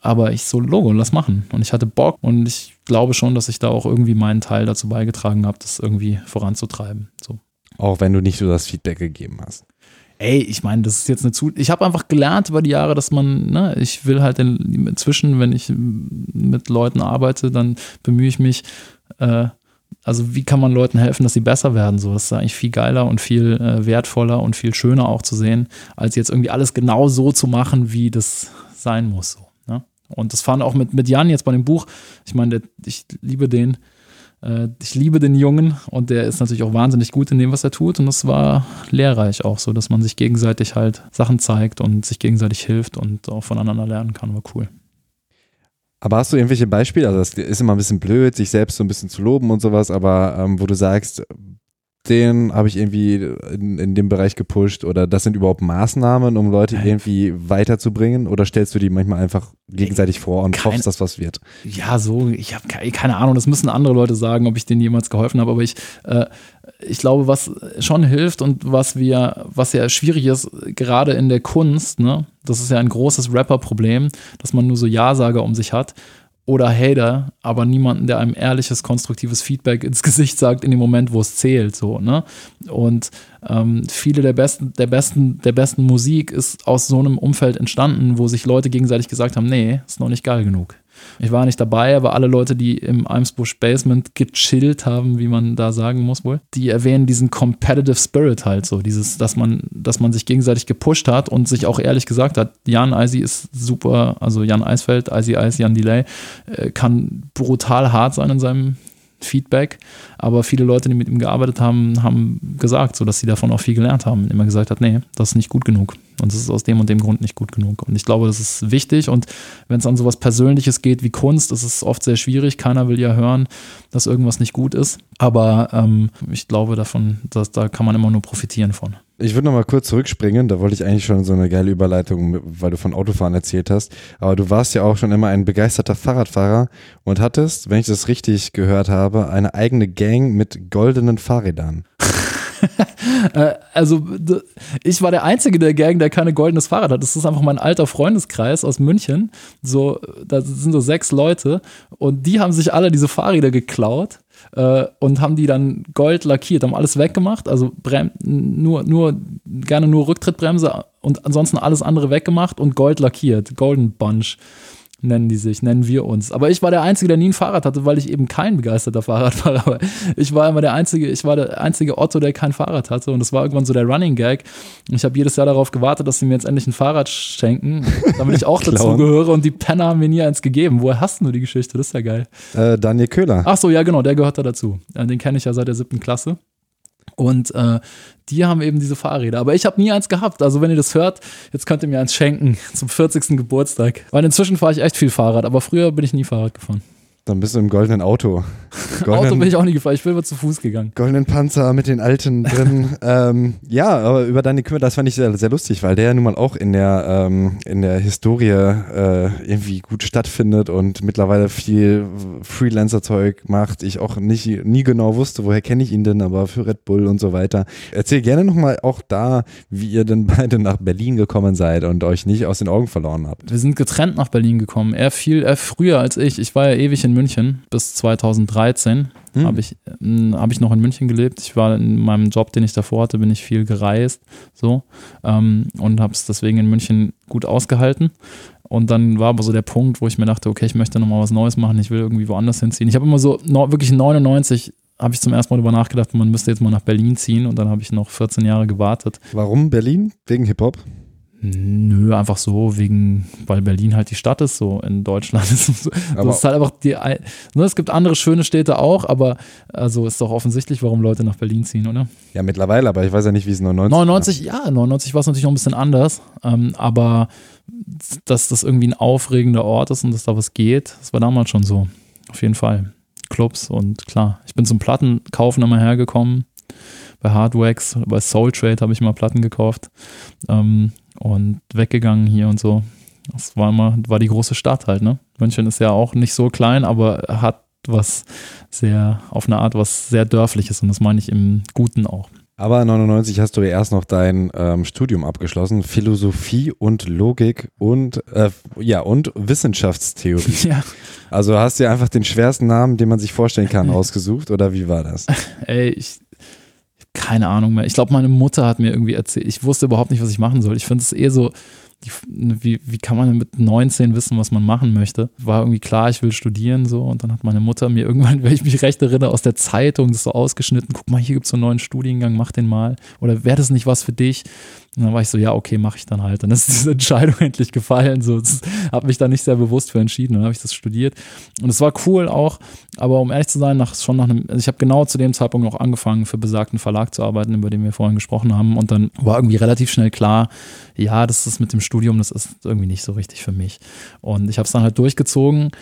aber ich so, Logo, lass machen. Und ich hatte Bock und ich glaube schon, dass ich da auch irgendwie meinen Teil dazu beigetragen habe, das irgendwie voranzutreiben. So. Auch wenn du nicht so das Feedback gegeben hast ey, ich meine, das ist jetzt eine zu. Ich habe einfach gelernt über die Jahre, dass man, ne, ich will halt in, inzwischen, wenn ich mit Leuten arbeite, dann bemühe ich mich, äh, also wie kann man Leuten helfen, dass sie besser werden? So, das ist eigentlich viel geiler und viel äh, wertvoller und viel schöner auch zu sehen, als jetzt irgendwie alles genau so zu machen, wie das sein muss. So, ne? Und das fand auch mit, mit Jan jetzt bei dem Buch. Ich meine, ich liebe den ich liebe den Jungen und der ist natürlich auch wahnsinnig gut in dem, was er tut. Und das war lehrreich auch so, dass man sich gegenseitig halt Sachen zeigt und sich gegenseitig hilft und auch voneinander lernen kann. War cool. Aber hast du irgendwelche Beispiele? Also, es ist immer ein bisschen blöd, sich selbst so ein bisschen zu loben und sowas, aber ähm, wo du sagst, den habe ich irgendwie in, in dem Bereich gepusht oder das sind überhaupt Maßnahmen, um Leute irgendwie weiterzubringen oder stellst du die manchmal einfach gegenseitig vor und Keine- hoffst, dass was wird? Ja, so, ich habe keine, Ahnung, das müssen andere Leute sagen, ob ich denen jemals geholfen habe, aber ich, äh, ich glaube, was schon hilft und was wir, was ja schwierig ist, gerade in der Kunst, ne, das ist ja ein großes Rapper-Problem, dass man nur so Ja-Sager um sich hat oder Hater, aber niemanden, der einem ehrliches, konstruktives Feedback ins Gesicht sagt in dem Moment, wo es zählt, so, ne? Und ähm, viele der besten, der besten, der besten Musik ist aus so einem Umfeld entstanden, wo sich Leute gegenseitig gesagt haben, nee, ist noch nicht geil genug. Ich war nicht dabei, aber alle Leute, die im Eimsbusch Basement gechillt haben, wie man da sagen muss wohl, die erwähnen diesen Competitive Spirit halt so, dieses, dass man, dass man sich gegenseitig gepusht hat und sich auch ehrlich gesagt hat, Jan Eisi ist super, also Jan Eisfeld, Eisi Eis, Jan Delay, äh, kann brutal hart sein in seinem Feedback, aber viele Leute, die mit ihm gearbeitet haben, haben gesagt, so dass sie davon auch viel gelernt haben, indem er gesagt hat, nee, das ist nicht gut genug. Und das ist aus dem und dem Grund nicht gut genug. Und ich glaube, das ist wichtig. Und wenn es an sowas Persönliches geht wie Kunst, ist es oft sehr schwierig, keiner will ja hören, dass irgendwas nicht gut ist, aber ähm, ich glaube davon, dass da kann man immer nur profitieren von. Ich würde noch mal kurz zurückspringen, da wollte ich eigentlich schon so eine geile Überleitung, weil du von Autofahren erzählt hast. Aber du warst ja auch schon immer ein begeisterter Fahrradfahrer und hattest, wenn ich das richtig gehört habe, eine eigene Gang mit goldenen Fahrrädern. Äh, also ich war der Einzige der Gang, der keine goldenes Fahrrad hat. Das ist einfach mein alter Freundeskreis aus München. So, da sind so sechs Leute und die haben sich alle diese Fahrräder geklaut äh, und haben die dann gold lackiert, haben alles weggemacht, also Brem nur, nur, gerne nur Rücktrittbremse und ansonsten alles andere weggemacht und gold lackiert. Golden Bunch nennen die sich, nennen wir uns. Aber ich war der Einzige, der nie ein Fahrrad hatte, weil ich eben kein begeisterter Fahrradfahrer war. Ich war immer der Einzige, ich war der einzige Otto, der kein Fahrrad hatte. Und das war irgendwann so der Running Gag. Ich habe jedes Jahr darauf gewartet, dass sie mir jetzt endlich ein Fahrrad schenken, damit ich auch dazu Klauen. gehöre. Und die Penner haben mir nie eins gegeben. Woher hast du die Geschichte? Das ist ja geil. Äh, Daniel Köhler. Ach so, ja genau, der gehört da dazu. Äh, Den kenne ich ja seit der siebten Klasse. Und äh, die haben eben diese Fahrräder. Aber ich habe nie eins gehabt. Also wenn ihr das hört, jetzt könnt ihr mir eins schenken zum 40. Geburtstag. Weil inzwischen fahre ich echt viel Fahrrad, aber früher bin ich nie Fahrrad gefahren. Dann bist du im goldenen Auto. Auto bin ich auch nie gefahren. Ich bin immer zu Fuß gegangen. goldenen Panzer mit den alten drin. ähm, ja, aber über Daniel Kümmel, das fand ich sehr, sehr lustig, weil der ja nun mal auch in der, ähm, in der Historie äh, irgendwie gut stattfindet und mittlerweile viel Freelancer-Zeug macht. Ich auch nicht, nie genau wusste, woher kenne ich ihn denn, aber für Red Bull und so weiter. Erzähl gerne nochmal auch da, wie ihr denn beide nach Berlin gekommen seid und euch nicht aus den Augen verloren habt. Wir sind getrennt nach Berlin gekommen. Er viel er früher als ich. Ich war ja ewig in München bis 2013. Hm. Habe ich, äh, hab ich noch in München gelebt. Ich war in meinem Job, den ich davor hatte, bin ich viel gereist so ähm, und habe es deswegen in München gut ausgehalten. Und dann war aber so der Punkt, wo ich mir dachte, okay, ich möchte nochmal was Neues machen, ich will irgendwie woanders hinziehen. Ich habe immer so, no, wirklich 99 habe ich zum ersten Mal darüber nachgedacht, man müsste jetzt mal nach Berlin ziehen und dann habe ich noch 14 Jahre gewartet. Warum Berlin? Wegen Hip-Hop? Nö, einfach so, wegen, weil Berlin halt die Stadt ist, so in Deutschland. So, das ist halt einfach die, ne, es gibt andere schöne Städte auch, aber also ist doch offensichtlich, warum Leute nach Berlin ziehen, oder? Ja, mittlerweile, aber ich weiß ja nicht, wie es 99 99, ja, 99 war es natürlich noch ein bisschen anders, ähm, aber dass das irgendwie ein aufregender Ort ist und dass da was geht, das war damals schon so. Auf jeden Fall. Clubs und klar, ich bin zum Plattenkaufen immer hergekommen. Bei Hardwax, bei Soul Trade habe ich mal Platten gekauft ähm, und weggegangen hier und so. Das war immer, war die große Stadt halt, ne? München ist ja auch nicht so klein, aber hat was sehr, auf eine Art was sehr dörfliches und das meine ich im Guten auch. Aber 99 hast du ja erst noch dein ähm, Studium abgeschlossen, Philosophie und Logik und äh, ja und Wissenschaftstheorie. Ja. Also hast du ja einfach den schwersten Namen, den man sich vorstellen kann, ausgesucht oder wie war das? Ey, ich keine Ahnung mehr. Ich glaube, meine Mutter hat mir irgendwie erzählt, ich wusste überhaupt nicht, was ich machen soll. Ich finde es eher so, die, wie, wie kann man denn mit 19 wissen, was man machen möchte? War irgendwie klar, ich will studieren so und dann hat meine Mutter mir irgendwann, wenn ich mich recht erinnere, aus der Zeitung das so ausgeschnitten, guck mal, hier gibt es so einen neuen Studiengang, mach den mal. Oder wäre das nicht was für dich? Und dann war ich so, ja, okay, mache ich dann halt. Dann ist diese Entscheidung endlich gefallen. So, habe mich da nicht sehr bewusst für entschieden. Dann habe ich das studiert. Und es war cool auch, aber um ehrlich zu sein, nach, schon nach einem, also ich habe genau zu dem Zeitpunkt noch angefangen, für besagten Verlag zu arbeiten, über den wir vorhin gesprochen haben. Und dann war irgendwie relativ schnell klar, ja, das ist mit dem Studium, das ist irgendwie nicht so richtig für mich. Und ich habe es dann halt durchgezogen,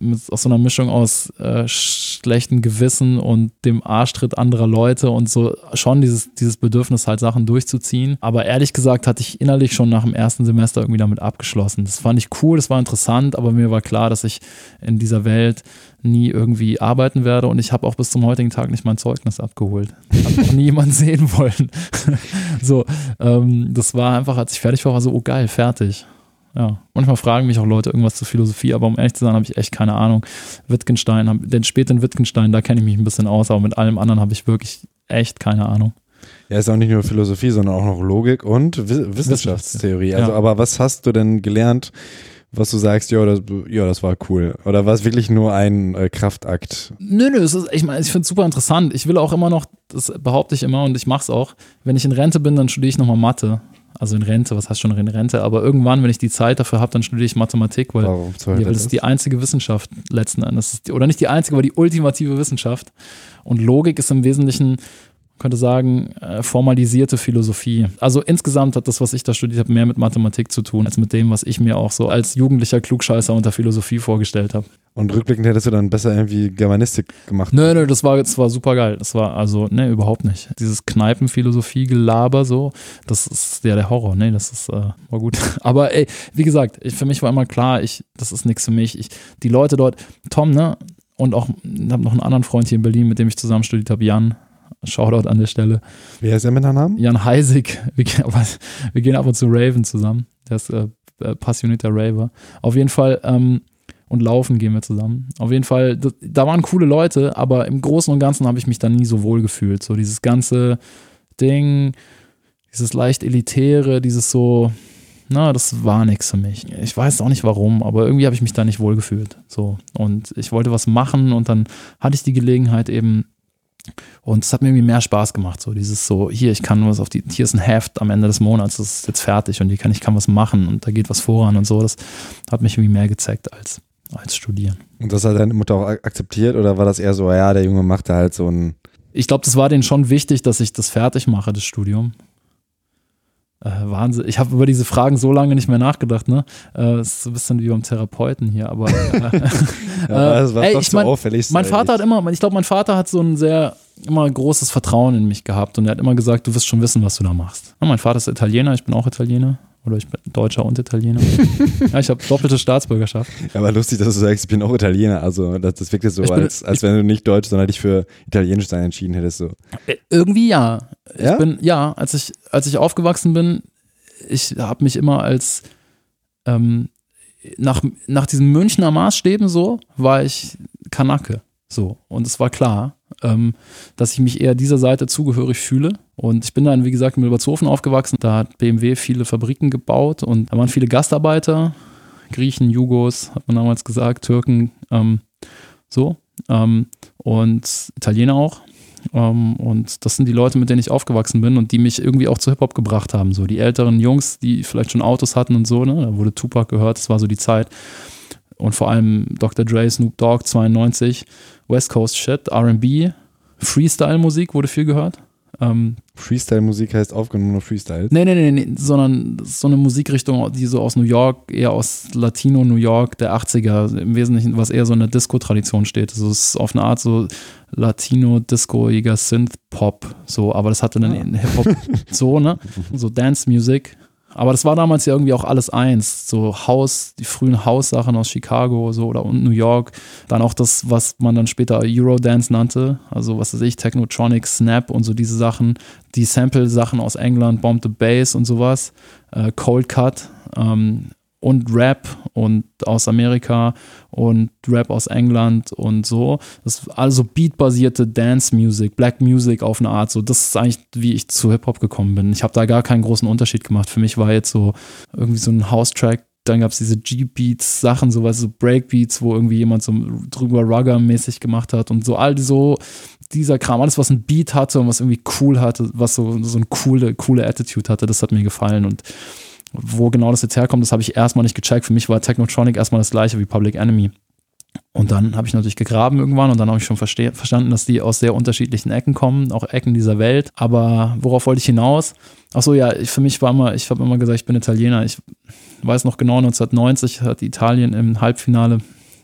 mit, aus so einer Mischung aus äh, schlechtem Gewissen und dem Arschtritt anderer Leute und so schon dieses, dieses Bedürfnis, halt Sachen durchzuziehen. Aber ehrlich gesagt hatte ich innerlich schon nach dem ersten Semester irgendwie damit abgeschlossen. Das fand ich cool, das war interessant, aber mir war klar, dass ich in dieser Welt nie irgendwie arbeiten werde und ich habe auch bis zum heutigen Tag nicht mein Zeugnis abgeholt. Hat auch nie jemand sehen wollen. so, ähm, das war einfach, als ich fertig war, war so, oh geil, fertig. Ja, manchmal fragen mich auch Leute irgendwas zur Philosophie, aber um ehrlich zu sein, habe ich echt keine Ahnung. Wittgenstein, den späten Wittgenstein, da kenne ich mich ein bisschen aus, aber mit allem anderen habe ich wirklich echt keine Ahnung. Ja, ist auch nicht nur Philosophie, sondern auch noch Logik und Wissenschaftstheorie. Also, ja. aber was hast du denn gelernt, was du sagst, ja, das, ja, das war cool? Oder war es wirklich nur ein äh, Kraftakt? Nö, nö, ist, ich meine, ich finde es super interessant. Ich will auch immer noch, das behaupte ich immer und ich mache es auch, wenn ich in Rente bin, dann studiere ich nochmal Mathe. Also in Rente, was heißt schon in Rente? Aber irgendwann, wenn ich die Zeit dafür habe, dann studiere ich Mathematik, weil, Warum ja, weil das ist die einzige Wissenschaft letzten Endes. Die, oder nicht die einzige, aber die ultimative Wissenschaft. Und Logik ist im Wesentlichen könnte sagen, äh, formalisierte Philosophie. Also insgesamt hat das, was ich da studiert habe, mehr mit Mathematik zu tun, als mit dem, was ich mir auch so als jugendlicher Klugscheißer unter Philosophie vorgestellt habe. Und rückblickend hättest du dann besser irgendwie Germanistik gemacht? Nö, nö, das war, das war super geil. Das war also, ne, überhaupt nicht. Dieses Kneipenphilosophie-Gelaber so, das ist ja der Horror, ne, das ist, äh, war gut. Aber ey, wie gesagt, ich, für mich war immer klar, ich, das ist nichts für mich. Ich, die Leute dort, Tom, ne, und auch, ich habe noch einen anderen Freund hier in Berlin, mit dem ich zusammen studiert habe, Jan, Shoutout an der Stelle. Wer ist er mit Namen? Jan Heisig. Wir, wir, gehen ab und zu Raven zusammen. Der ist äh, äh, passionierter Raver. Auf jeden Fall, ähm, und laufen gehen wir zusammen. Auf jeden Fall, das, da waren coole Leute, aber im Großen und Ganzen habe ich mich da nie so wohl gefühlt. So dieses ganze Ding, dieses leicht elitäre, dieses so, na, das war nichts für mich. Ich weiß auch nicht warum, aber irgendwie habe ich mich da nicht wohl gefühlt. So. Und ich wollte was machen und dann hatte ich die Gelegenheit eben und es hat mir irgendwie mehr Spaß gemacht. So dieses so, hier, ich kann was auf die, hier ist ein Heft am Ende des Monats, das ist jetzt fertig und hier kann ich kann was machen und da geht was voran und so. Das hat mich irgendwie mehr gezeigt als, als studieren. Und das hat deine Mutter auch akzeptiert oder war das eher so, ja, der Junge macht da halt so ein. Ich glaube, das war denen schon wichtig, dass ich das fertig mache, das Studium. Äh, Wahnsinn. Ich habe über diese Fragen so lange nicht mehr nachgedacht, ne? Äh, ist ein bisschen wie beim Therapeuten hier, aber. Äh, ja, das war ey, ich mein, auffällig. Mein Vater hat immer, ich glaube, mein Vater hat so ein sehr, immer großes Vertrauen in mich gehabt und er hat immer gesagt, du wirst schon wissen, was du da machst. Ja, mein Vater ist Italiener, ich bin auch Italiener. Oder ich bin Deutscher und Italiener. ja, ich habe doppelte Staatsbürgerschaft. Ja, aber lustig, dass du sagst, ich bin auch Italiener. Also das, das wirkt jetzt so, bin, als, als wenn du nicht Deutsch, sondern dich für Italienisch sein entschieden hättest. So. Äh, irgendwie ja. Ich ja? bin, ja, als ich, als ich aufgewachsen bin, ich habe mich immer als ähm, nach, nach diesen Münchner Maßstäben so, war ich Kanake. So. Und es war klar, ähm, dass ich mich eher dieser Seite zugehörig fühle. Und ich bin dann, wie gesagt, in Milbertshofen aufgewachsen. Da hat BMW viele Fabriken gebaut und da waren viele Gastarbeiter, Griechen, Jugos, hat man damals gesagt, Türken, ähm, so. Ähm, und Italiener auch. Um, ähm, und das sind die Leute, mit denen ich aufgewachsen bin und die mich irgendwie auch zu Hip-Hop gebracht haben. So die älteren Jungs, die vielleicht schon Autos hatten und so, ne? Da wurde Tupac gehört, das war so die Zeit. Und vor allem Dr. Dre, Snoop Dogg, 92, West Coast Shit, RB, Freestyle-Musik wurde viel gehört. Ähm, Freestyle-Musik heißt aufgenommen Freestyle? Nee, nee, nee, nee, sondern so eine Musikrichtung, die so aus New York, eher aus Latino-New York der 80er, im Wesentlichen, was eher so in der Disco-Tradition steht. Also es ist auf eine Art so Latino-Disco-iger Synth-Pop, so, aber das hatte dann ja. Hip-Hop so, ne? So Dance-Music aber das war damals ja irgendwie auch alles eins. So Haus, die frühen Haussachen aus Chicago so oder und New York. Dann auch das, was man dann später Eurodance nannte. Also was weiß ich, Technotronic, Snap und so diese Sachen. Die Sample-Sachen aus England, Bomb the Bass und sowas. Äh, Cold Cut. Ähm, und Rap und aus Amerika und Rap aus England und so. Das ist also beatbasierte Dance Music, Black Music auf eine Art. So, das ist eigentlich, wie ich zu Hip-Hop gekommen bin. Ich habe da gar keinen großen Unterschied gemacht. Für mich war jetzt so irgendwie so ein House-Track. Dann gab es diese G-Beats, Sachen, so was, so Breakbeats, wo irgendwie jemand so drüber Rugger-mäßig gemacht hat und so all so dieser Kram, alles, was ein Beat hatte und was irgendwie cool hatte, was so, so eine coole, coole Attitude hatte, das hat mir gefallen. Und wo genau das jetzt herkommt, das habe ich erstmal nicht gecheckt. Für mich war Technotronic erstmal das gleiche wie Public Enemy. Und dann habe ich natürlich gegraben irgendwann und dann habe ich schon verstanden, dass die aus sehr unterschiedlichen Ecken kommen, auch Ecken dieser Welt. Aber worauf wollte ich hinaus? Ach so, ja, ich, für mich war immer, ich habe immer gesagt, ich bin Italiener. Ich weiß noch genau, 1990 hat Italien im Halbfinale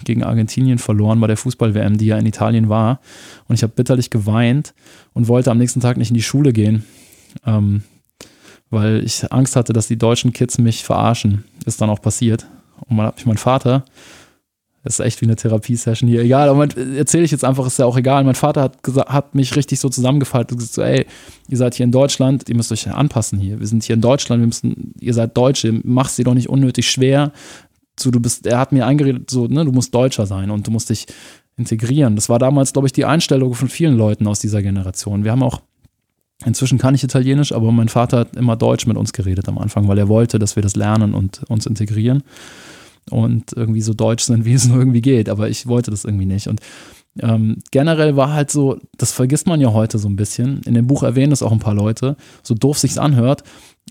gegen Argentinien verloren bei der Fußball-WM, die ja in Italien war. Und ich habe bitterlich geweint und wollte am nächsten Tag nicht in die Schule gehen, ähm, weil ich Angst hatte, dass die deutschen Kids mich verarschen. Ist dann auch passiert. Und man hat mich mein Vater, das ist echt wie eine Therapiesession hier, egal, aber erzähle ich jetzt einfach, ist ja auch egal. Mein Vater hat, hat mich richtig so zusammengefaltet und gesagt, so, ey, ihr seid hier in Deutschland, ihr müsst euch anpassen hier. Wir sind hier in Deutschland, wir müssen, ihr seid Deutsche, macht sie doch nicht unnötig schwer so, du bist, er hat mir eingeredet, so, ne, du musst Deutscher sein und du musst dich integrieren. Das war damals, glaube ich, die Einstellung von vielen Leuten aus dieser Generation. Wir haben auch, inzwischen kann ich Italienisch, aber mein Vater hat immer Deutsch mit uns geredet am Anfang, weil er wollte, dass wir das lernen und uns integrieren und irgendwie so deutsch sind, wie es nur irgendwie geht. Aber ich wollte das irgendwie nicht. Und ähm, generell war halt so, das vergisst man ja heute so ein bisschen. In dem Buch erwähnen das auch ein paar Leute, so doof sich's anhört.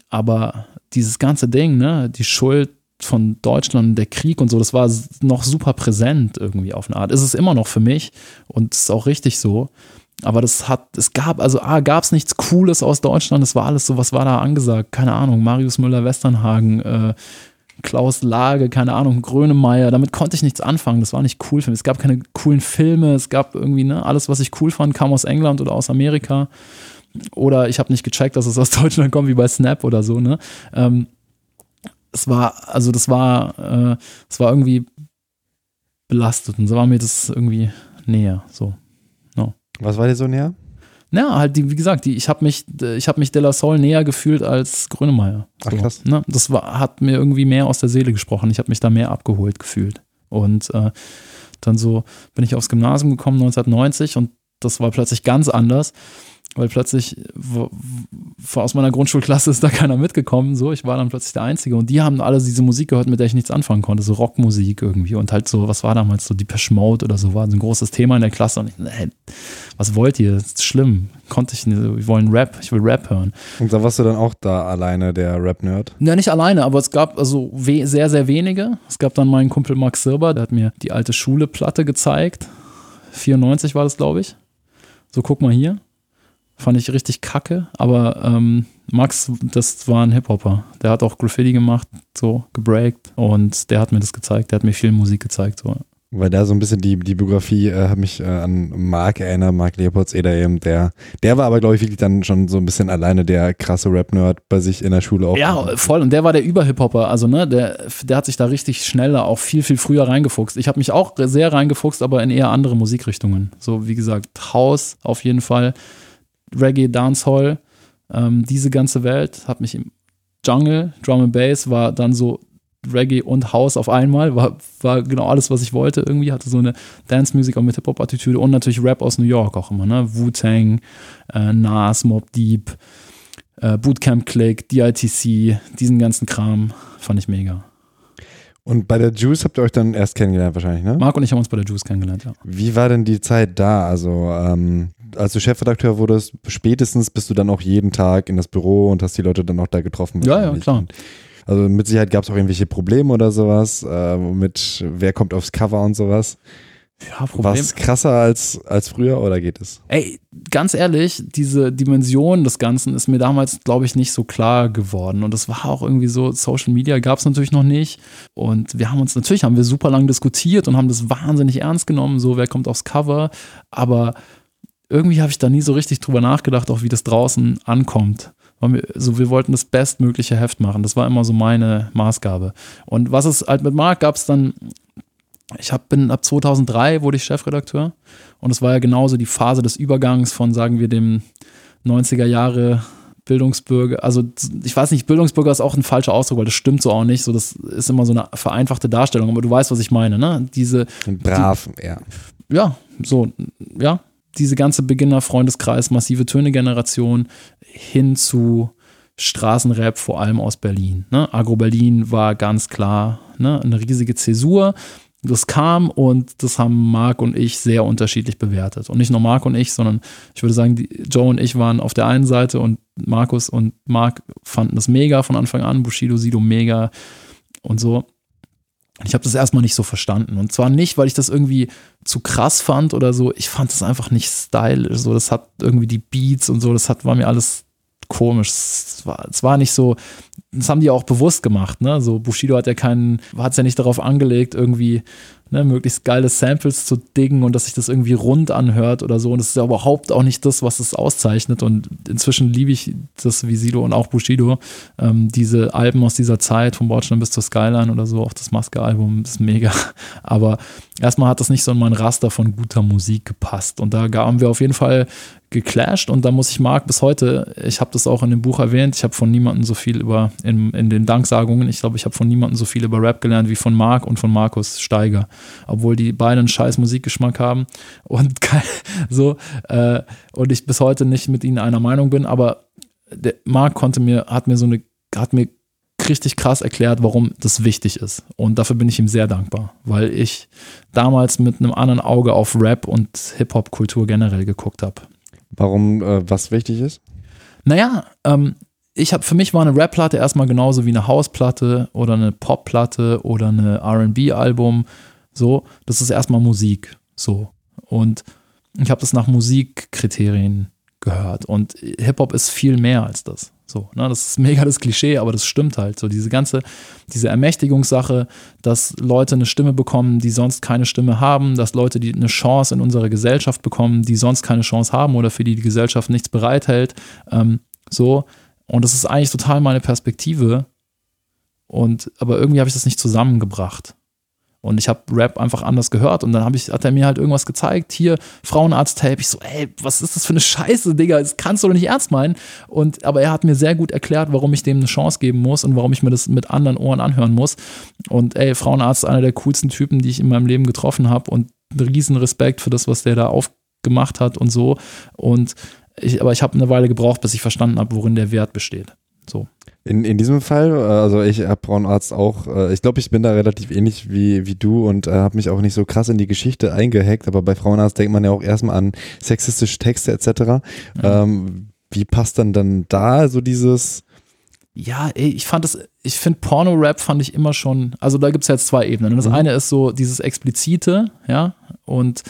Aber dieses ganze Ding, ne, die Schuld von Deutschland, der Krieg und so, das war noch super präsent irgendwie auf eine Art. Ist es immer noch für mich und ist auch richtig so. Aber das hat, es gab, also A, gab es nichts Cooles aus Deutschland, es war alles so, was war da angesagt? Keine Ahnung, Marius Müller-Westernhagen, äh, Klaus Lage, keine Ahnung, Grönemeyer, damit konnte ich nichts anfangen, das war nicht cool für mich. Es gab keine coolen Filme, es gab irgendwie, ne, alles, was ich cool fand, kam aus England oder aus Amerika. Oder ich habe nicht gecheckt, dass es aus Deutschland kommt, wie bei Snap oder so, ne? Ähm, es war, also das war, äh, es war irgendwie belastet und so war mir das irgendwie näher. So. Was war dir so näher? Ja, halt, die, wie gesagt, die, ich habe mich, ich habe mich De La Soul näher gefühlt als Grönemeyer. So, Ach krass. Ne? Das war, hat mir irgendwie mehr aus der Seele gesprochen. Ich habe mich da mehr abgeholt gefühlt. Und äh, dann so bin ich aufs Gymnasium gekommen 1990 und das war plötzlich ganz anders weil plötzlich aus meiner Grundschulklasse ist da keiner mitgekommen. So, ich war dann plötzlich der Einzige und die haben alle diese Musik gehört, mit der ich nichts anfangen konnte, so Rockmusik irgendwie und halt so, was war damals so die Mode oder so, war so ein großes Thema in der Klasse und ich, hey, was wollt ihr? Das ist schlimm. Konnte ich nicht, wir wollen Rap, ich will Rap hören. Und da warst du dann auch da alleine, der Rap-Nerd? Ja, nicht alleine, aber es gab also sehr, sehr wenige. Es gab dann meinen Kumpel Max Silber, der hat mir die alte Schule-Platte gezeigt. 94 war das, glaube ich. So, guck mal hier. Fand ich richtig kacke, aber ähm, Max, das war ein Hip-Hopper. Der hat auch Graffiti gemacht, so gebreakt und der hat mir das gezeigt. Der hat mir viel Musik gezeigt. So. Weil da so ein bisschen die, die Biografie äh, hat mich äh, an Mark erinnert, Mark Leopolds Eder eben, der, der war aber, glaube ich, wirklich dann schon so ein bisschen alleine der krasse Rap-Nerd bei sich in der Schule auch. Ja, voll. Und der war der Über-Hip-Hopper. Also, ne, der, der hat sich da richtig schneller, auch viel, viel früher reingefuchst. Ich habe mich auch sehr reingefuchst, aber in eher andere Musikrichtungen. So, wie gesagt, House auf jeden Fall. Reggae, Dancehall, ähm, diese ganze Welt hat mich im Jungle, Drum and Bass war dann so Reggae und House auf einmal, war, war genau alles, was ich wollte irgendwie, hatte so eine Dance-Musik auch mit Hip-Hop-Attitüde und natürlich Rap aus New York auch immer, ne? Wu-Tang, äh, Nas, Mob Deep, äh, Bootcamp Click, DITC, diesen ganzen Kram fand ich mega. Und bei der Juice habt ihr euch dann erst kennengelernt wahrscheinlich, ne? Marc und ich haben uns bei der Juice kennengelernt, ja. Wie war denn die Zeit da? Also ähm, als du Chefredakteur wurdest, spätestens bist du dann auch jeden Tag in das Büro und hast die Leute dann auch da getroffen. Ja, ja, klar. Also mit Sicherheit gab es auch irgendwelche Probleme oder sowas, äh, mit wer kommt aufs Cover und sowas. Ja, Problem. War es krasser als, als früher oder geht es? Ey, ganz ehrlich, diese Dimension des Ganzen ist mir damals, glaube ich, nicht so klar geworden. Und das war auch irgendwie so, Social Media gab es natürlich noch nicht. Und wir haben uns, natürlich haben wir super lange diskutiert und haben das wahnsinnig ernst genommen, so wer kommt aufs Cover. Aber irgendwie habe ich da nie so richtig drüber nachgedacht, auch wie das draußen ankommt. Wir, so, wir wollten das bestmögliche Heft machen. Das war immer so meine Maßgabe. Und was es halt mit Marc gab es dann, ich hab, bin ab 2003 wurde ich Chefredakteur und es war ja genauso die Phase des Übergangs von, sagen wir, dem 90er Jahre Bildungsbürger, also ich weiß nicht, Bildungsbürger ist auch ein falscher Ausdruck, weil das stimmt so auch nicht. So, das ist immer so eine vereinfachte Darstellung, aber du weißt, was ich meine, ne? Diese. Brav, die, ja. Ja, so, ja, diese ganze Beginner-Freundeskreis, massive Töne-Generation hin zu Straßenrap, vor allem aus Berlin. Ne? Agro Berlin war ganz klar ne? eine riesige Zäsur. Das kam und das haben Marc und ich sehr unterschiedlich bewertet. Und nicht nur Marc und ich, sondern ich würde sagen, Joe und ich waren auf der einen Seite und Markus und Marc fanden das mega von Anfang an, Bushido, Sido mega und so. Ich habe das erstmal nicht so verstanden. Und zwar nicht, weil ich das irgendwie zu krass fand oder so. Ich fand das einfach nicht stylisch. So, das hat irgendwie die Beats und so, das hat, war mir alles komisch. Es war, war nicht so, das haben die auch bewusst gemacht, ne? So Bushido hat ja keinen, hat es ja nicht darauf angelegt, irgendwie ne, möglichst geile Samples zu diggen und dass sich das irgendwie rund anhört oder so. Und das ist ja überhaupt auch nicht das, was es auszeichnet. Und inzwischen liebe ich das wie Sido und auch Bushido. Ähm, diese Alben aus dieser Zeit, vom Bordstein bis zur Skyline oder so, auch das Maske-Album ist mega. Aber erstmal hat das nicht so in mein Raster von guter Musik gepasst. Und da haben wir auf jeden Fall geclasht und da muss ich Marc bis heute, ich habe das auch in dem Buch erwähnt, ich habe von niemandem so viel über, in, in den Danksagungen, ich glaube, ich habe von niemandem so viel über Rap gelernt wie von Marc und von Markus Steiger, obwohl die beiden einen scheiß Musikgeschmack haben und so äh, und ich bis heute nicht mit ihnen einer Meinung bin, aber der Marc konnte mir, hat mir so eine, hat mir richtig krass erklärt, warum das wichtig ist. Und dafür bin ich ihm sehr dankbar, weil ich damals mit einem anderen Auge auf Rap und Hip-Hop-Kultur generell geguckt habe. Warum äh, was wichtig ist? Naja, ähm, ich habe für mich war eine Rap-Platte erstmal genauso wie eine House-Platte oder eine Pop-Platte oder eine RB-Album. So, das ist erstmal Musik. So. Und ich habe das nach Musikkriterien gehört. Und Hip-Hop ist viel mehr als das. So, ne, das ist mega das Klischee, aber das stimmt halt. So, diese ganze, diese Ermächtigungssache, dass Leute eine Stimme bekommen, die sonst keine Stimme haben, dass Leute die eine Chance in unserer Gesellschaft bekommen, die sonst keine Chance haben oder für die die Gesellschaft nichts bereithält. Ähm, so, und das ist eigentlich total meine Perspektive. Und, aber irgendwie habe ich das nicht zusammengebracht. Und ich habe Rap einfach anders gehört. Und dann ich, hat er mir halt irgendwas gezeigt. Hier, Frauenarzt-Tape. Ich so, ey, was ist das für eine Scheiße, Digga? Das kannst du doch nicht ernst meinen. Und, aber er hat mir sehr gut erklärt, warum ich dem eine Chance geben muss und warum ich mir das mit anderen Ohren anhören muss. Und ey, Frauenarzt ist einer der coolsten Typen, die ich in meinem Leben getroffen habe. Und riesen Respekt für das, was der da aufgemacht hat und so. Und ich, aber ich habe eine Weile gebraucht, bis ich verstanden habe, worin der Wert besteht. So. In, in diesem Fall, äh, also ich habe Frauenarzt auch, äh, ich glaube, ich bin da relativ ähnlich wie, wie du und äh, habe mich auch nicht so krass in die Geschichte eingehackt, aber bei Frauenarzt denkt man ja auch erstmal an sexistische Texte etc. Mhm. Ähm, wie passt dann dann da so dieses ja, ey, ich fand das, ich finde Porno-Rap fand ich immer schon, also da gibt es jetzt zwei Ebenen. Das mhm. eine ist so dieses Explizite, ja, und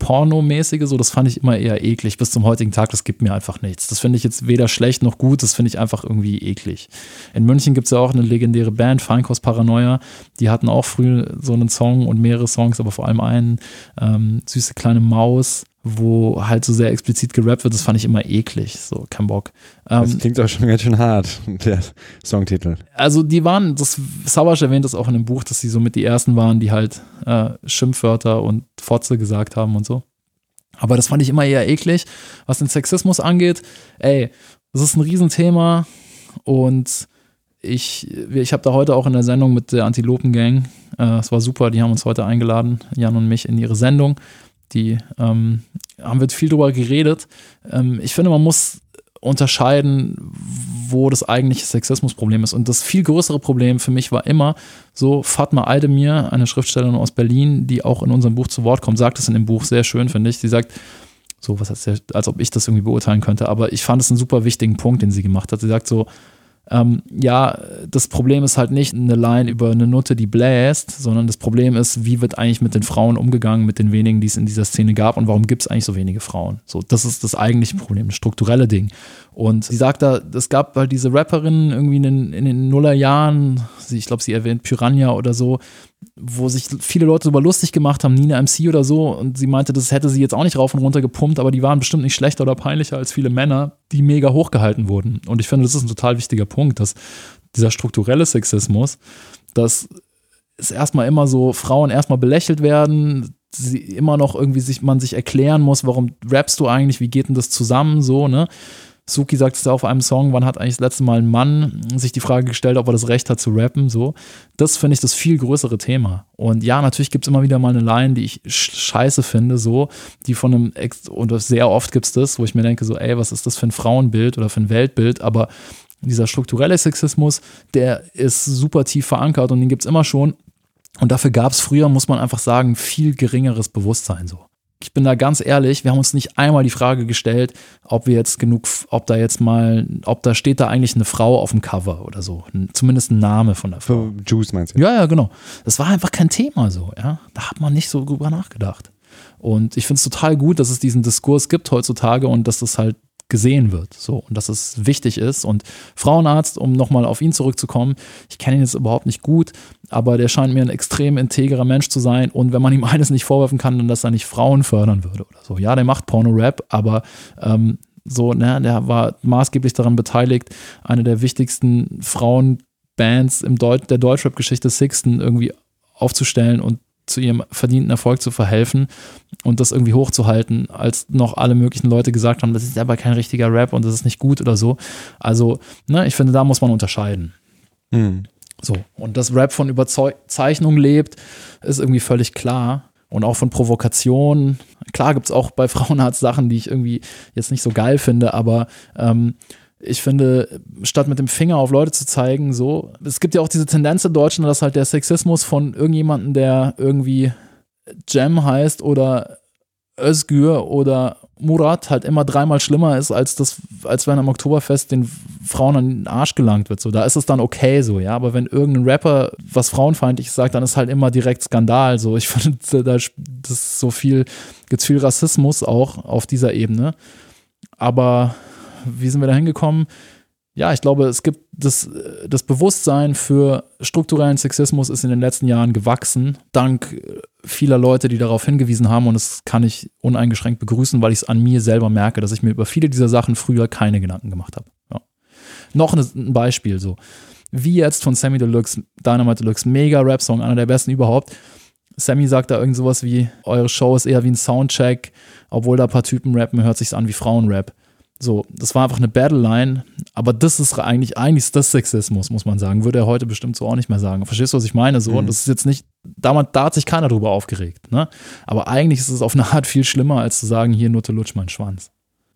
Pornomäßige, so, das fand ich immer eher eklig bis zum heutigen Tag. Das gibt mir einfach nichts. Das finde ich jetzt weder schlecht noch gut, das finde ich einfach irgendwie eklig. In München gibt es ja auch eine legendäre Band, Feinkost Paranoia. Die hatten auch früh so einen Song und mehrere Songs, aber vor allem einen, ähm, Süße kleine Maus wo halt so sehr explizit gerappt wird, das fand ich immer eklig, so kein Bock. Ähm, das klingt auch schon ganz schön hart, der Songtitel. Also die waren, das Savage erwähnt das auch in dem Buch, dass sie so mit die ersten waren, die halt äh, Schimpfwörter und Fotze gesagt haben und so. Aber das fand ich immer eher eklig. Was den Sexismus angeht, ey, das ist ein Riesenthema und ich, ich habe da heute auch in der Sendung mit der Antilopen Gang, äh, es war super, die haben uns heute eingeladen, Jan und mich, in ihre Sendung die ähm, haben wir viel drüber geredet. Ähm, ich finde, man muss unterscheiden, wo das eigentliche Sexismusproblem ist. Und das viel größere Problem für mich war immer so, Fatma Aldemir, eine Schriftstellerin aus Berlin, die auch in unserem Buch zu Wort kommt, sagt es in dem Buch sehr schön, finde ich. Sie sagt, so, was heißt als ob ich das irgendwie beurteilen könnte, aber ich fand es einen super wichtigen Punkt, den sie gemacht hat. Sie sagt so, ähm, ja, das Problem ist halt nicht eine Line über eine Nutte, die bläst, sondern das Problem ist, wie wird eigentlich mit den Frauen umgegangen, mit den wenigen, die es in dieser Szene gab und warum gibt es eigentlich so wenige Frauen? So, das ist das eigentliche Problem, das strukturelle Ding. Und sie sagt da, es gab halt diese Rapperinnen irgendwie in den, in den Nullerjahren, ich glaube, sie erwähnt Piranha oder so, wo sich viele Leute darüber lustig gemacht haben, Nina MC oder so, und sie meinte, das hätte sie jetzt auch nicht rauf und runter gepumpt, aber die waren bestimmt nicht schlechter oder peinlicher als viele Männer, die mega hochgehalten wurden. Und ich finde, das ist ein total wichtiger Punkt, dass dieser strukturelle Sexismus, dass es erstmal immer so Frauen erstmal belächelt werden, sie immer noch irgendwie sich, man sich erklären muss, warum rappst du eigentlich, wie geht denn das zusammen, so, ne? Suki sagt es ja auf einem Song, wann hat eigentlich das letzte Mal ein Mann sich die Frage gestellt, ob er das Recht hat zu rappen, so. Das finde ich das viel größere Thema. Und ja, natürlich gibt es immer wieder mal eine Line, die ich scheiße finde, so, die von einem, Ex und sehr oft gibt es das, wo ich mir denke, so, ey, was ist das für ein Frauenbild oder für ein Weltbild, aber dieser strukturelle Sexismus, der ist super tief verankert und den gibt es immer schon. Und dafür gab es früher, muss man einfach sagen, viel geringeres Bewusstsein so. Ich bin da ganz ehrlich, wir haben uns nicht einmal die Frage gestellt, ob wir jetzt genug, ob da jetzt mal, ob da steht da eigentlich eine Frau auf dem Cover oder so. Zumindest ein Name von der Frau. Für Juice meinst du? Ja, ja, genau. Das war einfach kein Thema so, ja. Da hat man nicht so drüber nachgedacht. Und ich finde es total gut, dass es diesen Diskurs gibt heutzutage und dass das halt gesehen wird. So, und dass es wichtig ist. Und Frauenarzt, um nochmal auf ihn zurückzukommen, ich kenne ihn jetzt überhaupt nicht gut, aber der scheint mir ein extrem integrer Mensch zu sein. Und wenn man ihm eines nicht vorwerfen kann, dann dass er nicht Frauen fördern würde oder so. Ja, der macht Porno-Rap, aber ähm, so, ne, der war maßgeblich daran beteiligt, eine der wichtigsten Frauenbands im Deut der Deutschrap-Geschichte Sixten irgendwie aufzustellen und zu ihrem verdienten Erfolg zu verhelfen und das irgendwie hochzuhalten, als noch alle möglichen Leute gesagt haben, das ist aber kein richtiger Rap und das ist nicht gut oder so. Also, ne, ich finde, da muss man unterscheiden. Mhm. So, und dass Rap von Überzeichnung lebt, ist irgendwie völlig klar. Und auch von Provokation. Klar gibt es auch bei Frauenarzt Sachen, die ich irgendwie jetzt nicht so geil finde, aber ähm, ich finde, statt mit dem Finger auf Leute zu zeigen, so, es gibt ja auch diese Tendenz in Deutschland, dass halt der Sexismus von irgendjemandem, der irgendwie Jem heißt oder Özgür oder Murat halt immer dreimal schlimmer ist, als das, als wenn am Oktoberfest den Frauen an den Arsch gelangt wird. So, da ist es dann okay so, ja. Aber wenn irgendein Rapper was frauenfeindliches sagt, dann ist halt immer direkt Skandal. So, ich finde, da das so viel, gibt viel Rassismus auch auf dieser Ebene. Aber wie sind wir da hingekommen? Ja, ich glaube, es gibt das, das Bewusstsein für strukturellen Sexismus ist in den letzten Jahren gewachsen, dank vieler Leute, die darauf hingewiesen haben. Und das kann ich uneingeschränkt begrüßen, weil ich es an mir selber merke, dass ich mir über viele dieser Sachen früher keine Gedanken gemacht habe. Ja. Noch ein Beispiel so. Wie jetzt von Sammy Deluxe, Dynamite Deluxe, mega Rap-Song, einer der besten überhaupt. Sammy sagt da irgend sowas wie, eure Show ist eher wie ein Soundcheck, obwohl da ein paar Typen rappen, hört sich's an wie Frauenrap. So, das war einfach eine Battleline, aber das ist eigentlich, eigentlich ist das Sexismus, muss man sagen. Würde er heute bestimmt so auch nicht mehr sagen. Verstehst du, was ich meine? So, mhm. und das ist jetzt nicht, damals, da hat sich keiner drüber aufgeregt, ne? Aber eigentlich ist es auf eine Art viel schlimmer, als zu sagen, hier Nutte lutsch mein Schwanz.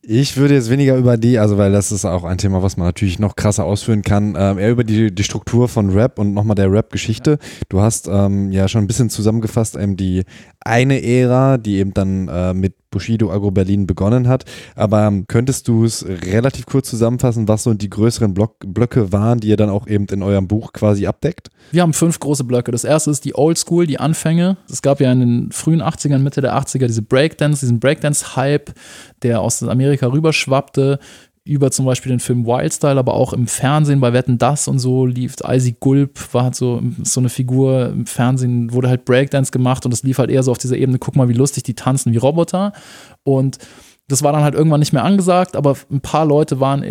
Ich würde jetzt weniger über die, also weil das ist auch ein Thema, was man natürlich noch krasser ausführen kann, ähm, eher über die, die Struktur von Rap und nochmal der Rap-Geschichte. Du hast ähm, ja schon ein bisschen zusammengefasst, ähm, die eine Ära, die eben dann äh, mit Bushido Agro Berlin begonnen hat. Aber könntest du es relativ kurz zusammenfassen, was so die größeren Block Blöcke waren, die ihr dann auch eben in eurem Buch quasi abdeckt? Wir haben fünf große Blöcke. Das erste ist die Old School, die Anfänge. Es gab ja in den frühen 80ern, Mitte der 80er diese Breakdance, diesen Breakdance-Hype, der aus Amerika rüberschwappte über zum Beispiel den Film Wildstyle, aber auch im Fernsehen bei Wetten Das und so lief Icy Gulp, war halt so, so eine Figur im Fernsehen, wurde halt Breakdance gemacht und das lief halt eher so auf dieser Ebene, guck mal, wie lustig die tanzen wie Roboter. Und das war dann halt irgendwann nicht mehr angesagt, aber ein paar Leute waren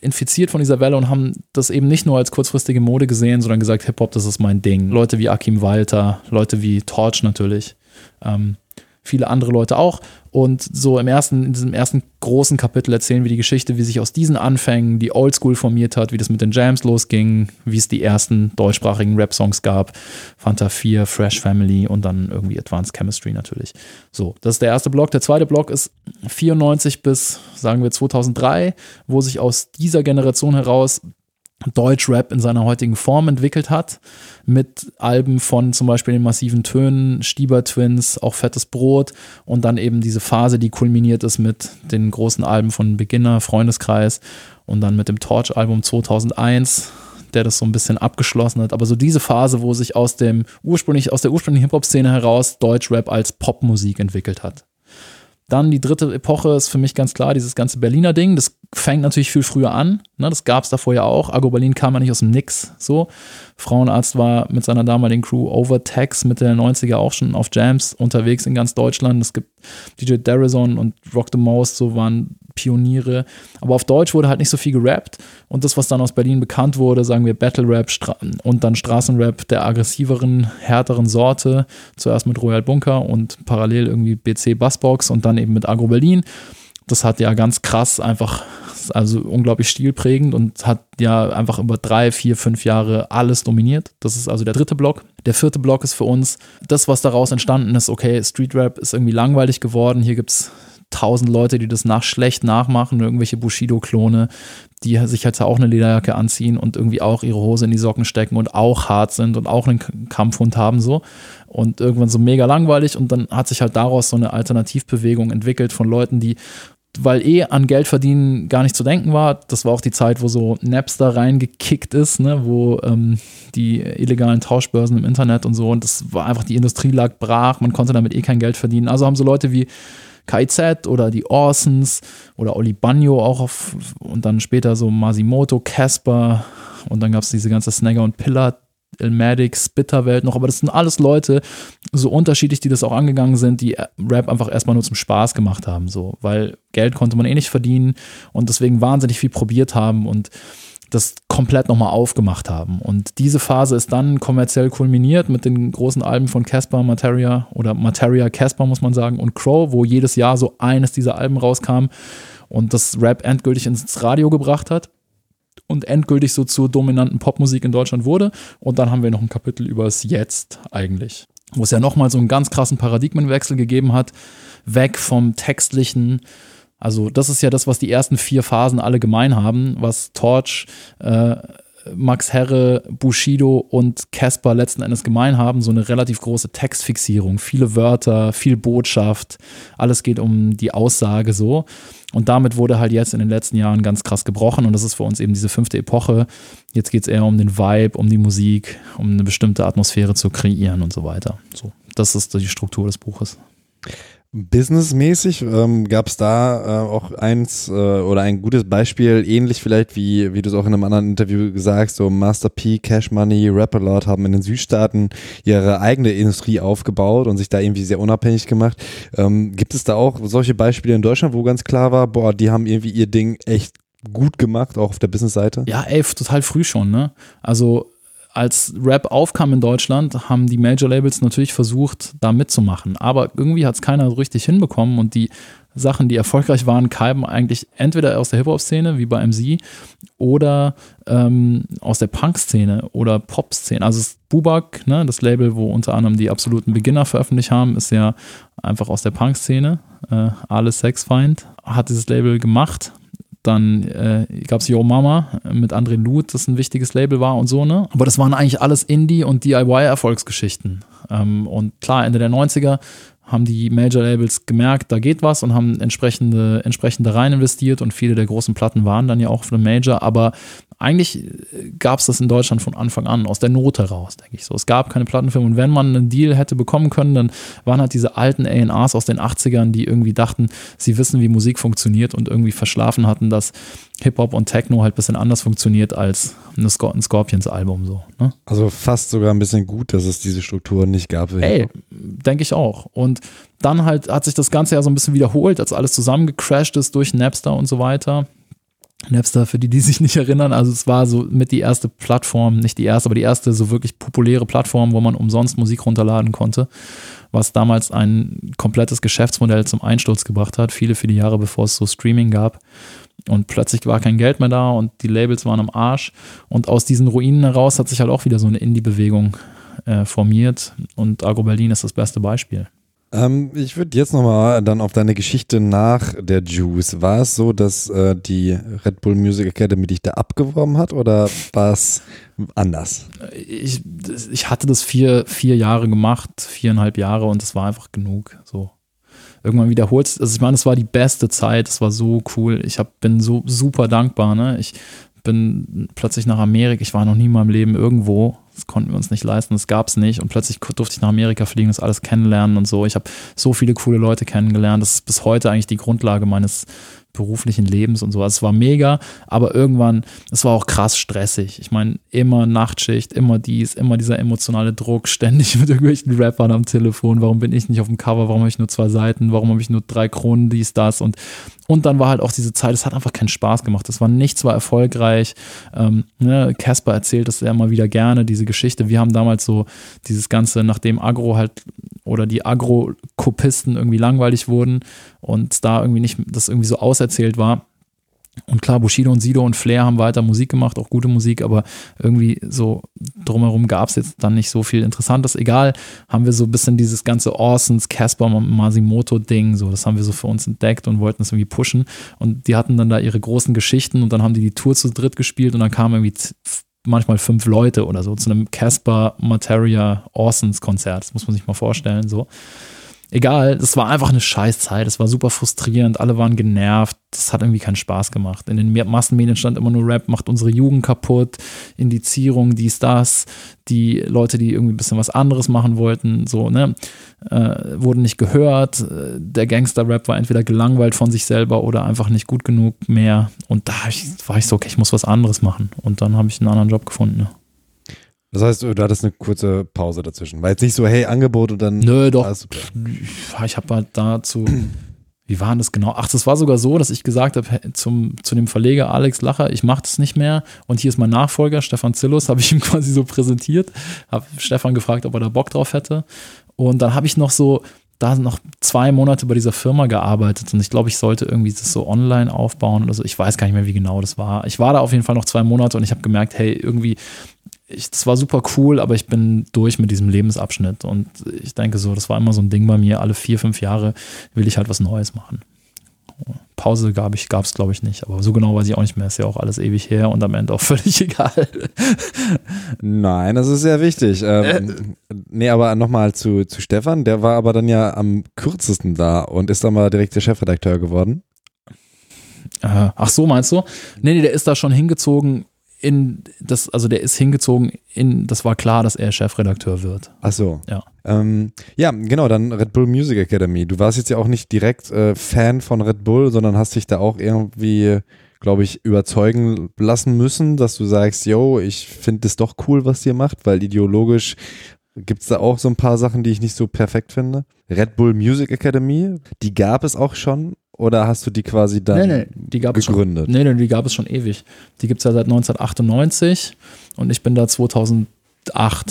infiziert von dieser Welle und haben das eben nicht nur als kurzfristige Mode gesehen, sondern gesagt, Hip-Hop, das ist mein Ding. Leute wie Akim Walter, Leute wie Torch natürlich. Ähm, viele andere Leute auch. Und so im ersten, in diesem ersten großen Kapitel erzählen wir die Geschichte, wie sich aus diesen Anfängen die Oldschool formiert hat, wie das mit den Jams losging, wie es die ersten deutschsprachigen Rap-Songs gab, Fanta 4, Fresh Family und dann irgendwie Advanced Chemistry natürlich. So, das ist der erste Block. Der zweite Block ist 94 bis, sagen wir, 2003, wo sich aus dieser Generation heraus Deutschrap in seiner heutigen Form entwickelt hat, mit Alben von zum Beispiel den massiven Tönen, Stieber Twins, auch Fettes Brot und dann eben diese Phase, die kulminiert ist mit den großen Alben von Beginner, Freundeskreis und dann mit dem Torch-Album 2001, der das so ein bisschen abgeschlossen hat. Aber so diese Phase, wo sich aus dem ursprünglich, aus der ursprünglichen Hip-Hop-Szene heraus Deutschrap als Popmusik entwickelt hat. Dann die dritte Epoche ist für mich ganz klar dieses ganze Berliner Ding. Das fängt natürlich viel früher an. Ne? Das gab es davor ja auch. Agro Berlin kam ja nicht aus dem Nix. So. Frauenarzt war mit seiner damaligen Crew Overtax Mitte der 90er auch schon auf Jams unterwegs in ganz Deutschland. Es gibt DJ Darizon und Rock the Most, so waren Pioniere. Aber auf Deutsch wurde halt nicht so viel gerappt. Und das, was dann aus Berlin bekannt wurde, sagen wir Battle Rap und dann Straßenrap der aggressiveren, härteren Sorte. Zuerst mit Royal Bunker und parallel irgendwie BC Bassbox und dann eben mit Agro Berlin. Das hat ja ganz krass einfach, also unglaublich stilprägend und hat ja einfach über drei, vier, fünf Jahre alles dominiert. Das ist also der dritte Block. Der vierte Block ist für uns das, was daraus entstanden ist. Okay, Street Rap ist irgendwie langweilig geworden. Hier gibt es tausend Leute, die das nach schlecht nachmachen, irgendwelche Bushido-Klone, die sich halt auch eine Lederjacke anziehen und irgendwie auch ihre Hose in die Socken stecken und auch hart sind und auch einen Kampfhund haben so und irgendwann so mega langweilig und dann hat sich halt daraus so eine Alternativbewegung entwickelt von Leuten, die weil eh an Geld verdienen gar nicht zu denken war. Das war auch die Zeit, wo so Napster reingekickt ist, ne, wo ähm, die illegalen Tauschbörsen im Internet und so und das war einfach die Industrie lag brach, man konnte damit eh kein Geld verdienen. Also haben so Leute wie KIZ oder die Orsons oder Oli Bagno auch auf, und dann später so Masimoto, Casper und dann gab es diese ganze Snagger und Pillar Ilmatic, Spitterwelt noch, aber das sind alles Leute, so unterschiedlich, die das auch angegangen sind, die Rap einfach erstmal nur zum Spaß gemacht haben, so, weil Geld konnte man eh nicht verdienen und deswegen wahnsinnig viel probiert haben und das komplett nochmal aufgemacht haben. Und diese Phase ist dann kommerziell kulminiert mit den großen Alben von Casper, Materia oder Materia Casper, muss man sagen, und Crow, wo jedes Jahr so eines dieser Alben rauskam und das Rap endgültig ins Radio gebracht hat und endgültig so zur dominanten Popmusik in Deutschland wurde. Und dann haben wir noch ein Kapitel über das Jetzt eigentlich, wo es ja nochmal so einen ganz krassen Paradigmenwechsel gegeben hat, weg vom textlichen also das ist ja das, was die ersten vier Phasen alle gemein haben, was Torch, äh, Max Herre, Bushido und Casper letzten Endes gemein haben, so eine relativ große Textfixierung, viele Wörter, viel Botschaft, alles geht um die Aussage so. Und damit wurde halt jetzt in den letzten Jahren ganz krass gebrochen und das ist für uns eben diese fünfte Epoche. Jetzt geht es eher um den Vibe, um die Musik, um eine bestimmte Atmosphäre zu kreieren und so weiter. So, das ist die Struktur des Buches. Businessmäßig ähm, gab es da äh, auch eins äh, oder ein gutes Beispiel, ähnlich vielleicht wie, wie du es auch in einem anderen Interview gesagt so Master P, Cash Money, Rapalord haben in den Südstaaten ihre eigene Industrie aufgebaut und sich da irgendwie sehr unabhängig gemacht. Ähm, gibt es da auch solche Beispiele in Deutschland, wo ganz klar war, boah, die haben irgendwie ihr Ding echt gut gemacht, auch auf der Businessseite? Ja, ey, total früh schon, ne? Also als Rap aufkam in Deutschland, haben die Major Labels natürlich versucht, da mitzumachen. Aber irgendwie hat es keiner richtig hinbekommen und die Sachen, die erfolgreich waren, kamen eigentlich entweder aus der Hip-Hop-Szene, wie bei MC, oder ähm, aus der Punk-Szene oder Pop-Szene. Also Bubak, ne, das Label, wo unter anderem die absoluten Beginner veröffentlicht haben, ist ja einfach aus der Punk-Szene. Äh, Alles Sexfeind hat dieses Label gemacht, dann äh, gab es Yo Mama mit André Luth, das ein wichtiges Label war und so, ne? Aber das waren eigentlich alles Indie- und DIY-Erfolgsgeschichten. Ähm, und klar, Ende der 90er haben die Major-Labels gemerkt, da geht was und haben entsprechende, entsprechende rein investiert und viele der großen Platten waren dann ja auch für Major, aber eigentlich gab es das in Deutschland von Anfang an, aus der Not heraus, denke ich so. Es gab keine Plattenfirmen und wenn man einen Deal hätte bekommen können, dann waren halt diese alten A&Rs aus den 80ern, die irgendwie dachten, sie wissen, wie Musik funktioniert und irgendwie verschlafen hatten, dass Hip-Hop und Techno halt ein bisschen anders funktioniert als ein Scorpions-Album. So, ne? Also fast sogar ein bisschen gut, dass es diese Strukturen nicht gab. Ey, denke ich auch. Und dann halt hat sich das Ganze ja so ein bisschen wiederholt, als alles zusammengecrashed ist durch Napster und so weiter. Napster, für die, die sich nicht erinnern, also es war so mit die erste Plattform, nicht die erste, aber die erste so wirklich populäre Plattform, wo man umsonst Musik runterladen konnte, was damals ein komplettes Geschäftsmodell zum Einsturz gebracht hat, viele, viele Jahre bevor es so Streaming gab. Und plötzlich war kein Geld mehr da und die Labels waren am Arsch. Und aus diesen Ruinen heraus hat sich halt auch wieder so eine Indie-Bewegung äh, formiert. Und Agro Berlin ist das beste Beispiel. Ähm, ich würde jetzt nochmal dann auf deine Geschichte nach der Juice. War es so, dass äh, die Red Bull Music Academy dich da abgeworben hat oder war es anders? Ich, ich hatte das vier, vier Jahre gemacht, viereinhalb Jahre und es war einfach genug. So. Irgendwann wiederholt Also ich meine, es war die beste Zeit, es war so cool. Ich hab, bin so super dankbar. Ne? Ich bin plötzlich nach Amerika, ich war noch nie in meinem Leben irgendwo das konnten wir uns nicht leisten, das gab es nicht. Und plötzlich durfte ich nach Amerika fliegen, das alles kennenlernen und so. Ich habe so viele coole Leute kennengelernt. Das ist bis heute eigentlich die Grundlage meines beruflichen Lebens und so. Also es war mega, aber irgendwann, es war auch krass stressig. Ich meine, immer Nachtschicht, immer dies, immer dieser emotionale Druck, ständig mit irgendwelchen Rappern am Telefon. Warum bin ich nicht auf dem Cover? Warum habe ich nur zwei Seiten? Warum habe ich nur drei Kronen, dies, das? Und, und dann war halt auch diese Zeit, es hat einfach keinen Spaß gemacht. Es war nicht zwar erfolgreich. Ähm, ne, Casper erzählt das ja immer wieder gerne, diese Geschichte. Wir haben damals so dieses Ganze, nachdem Agro halt oder die Agro-Kopisten irgendwie langweilig wurden und da irgendwie nicht, das irgendwie so auserzählt war, Und klar, Bushido und Sido und Flair haben weiter Musik gemacht, auch gute Musik, aber irgendwie so drumherum gab es jetzt dann nicht so viel Interessantes. Egal, haben wir so ein bisschen dieses ganze Orsons, Casper, Masimoto-Ding, so, das haben wir so für uns entdeckt und wollten es irgendwie pushen. Und die hatten dann da ihre großen Geschichten und dann haben die die Tour zu dritt gespielt und dann kamen irgendwie manchmal fünf Leute oder so zu einem Casper Materia Orsons Konzert. Das muss man sich mal vorstellen, so egal, es war einfach eine Scheißzeit, es war super frustrierend, alle waren genervt, das hat irgendwie keinen Spaß gemacht. In den Massenmedien stand immer nur Rap, macht unsere Jugend kaputt, Indizierung, dies, das, die Leute, die irgendwie ein bisschen was anderes machen wollten, so, ne, äh, wurden nicht gehört, der Gangster-Rap war entweder gelangweilt von sich selber oder einfach nicht gut genug mehr und da war ich so, okay, ich muss was anderes machen und dann habe ich einen anderen Job gefunden, ne. Das heißt, du hattest eine kurze Pause dazwischen. War jetzt nicht so, hey, Angebot und dann. Nö, doch. Ich habe halt dazu. Wie war das genau? Ach, das war sogar so, dass ich gesagt habe zum, zu dem Verleger Alex Lacher, ich mache das nicht mehr und hier ist mein Nachfolger, Stefan Zillus, habe ich ihm quasi so präsentiert, habe Stefan gefragt, ob er da Bock drauf hätte und dann habe ich noch so da noch zwei Monate bei dieser Firma gearbeitet und ich glaube, ich sollte irgendwie das so online aufbauen oder so. Ich weiß gar nicht mehr, wie genau das war. Ich war da auf jeden Fall noch zwei Monate und ich habe gemerkt, hey, irgendwie ich, das war super cool, aber ich bin durch mit diesem Lebensabschnitt. Und ich denke so, das war immer so ein Ding bei mir. Alle vier, fünf Jahre will ich halt was Neues machen. Pause gab es, glaube ich, nicht. Aber so genau weiß ich auch nicht mehr. Ist ja auch alles ewig her und am Ende auch völlig egal. Nein, das ist sehr wichtig. Ähm, äh. Nee, aber nochmal zu, zu Stefan. Der war aber dann ja am kürzesten da und ist dann mal direkt der Chefredakteur geworden. Äh, ach so, meinst du? Nee, nee, der ist da schon hingezogen in das, also der ist hingezogen in, das war klar, dass er Chefredakteur wird. Ach so. Ja. Ähm, ja, genau, dann Red Bull Music Academy. Du warst jetzt ja auch nicht direkt äh, Fan von Red Bull, sondern hast dich da auch irgendwie, glaube ich, überzeugen lassen müssen, dass du sagst, yo, ich finde es doch cool, was ihr macht, weil ideologisch gibt es da auch so ein paar Sachen, die ich nicht so perfekt finde. Red Bull Music Academy, die gab es auch schon oder hast du die quasi dann nee, nee, die gab gegründet? Es schon, nee, nee, die gab es schon ewig. Die gibt es ja seit 1998 und ich bin da 2008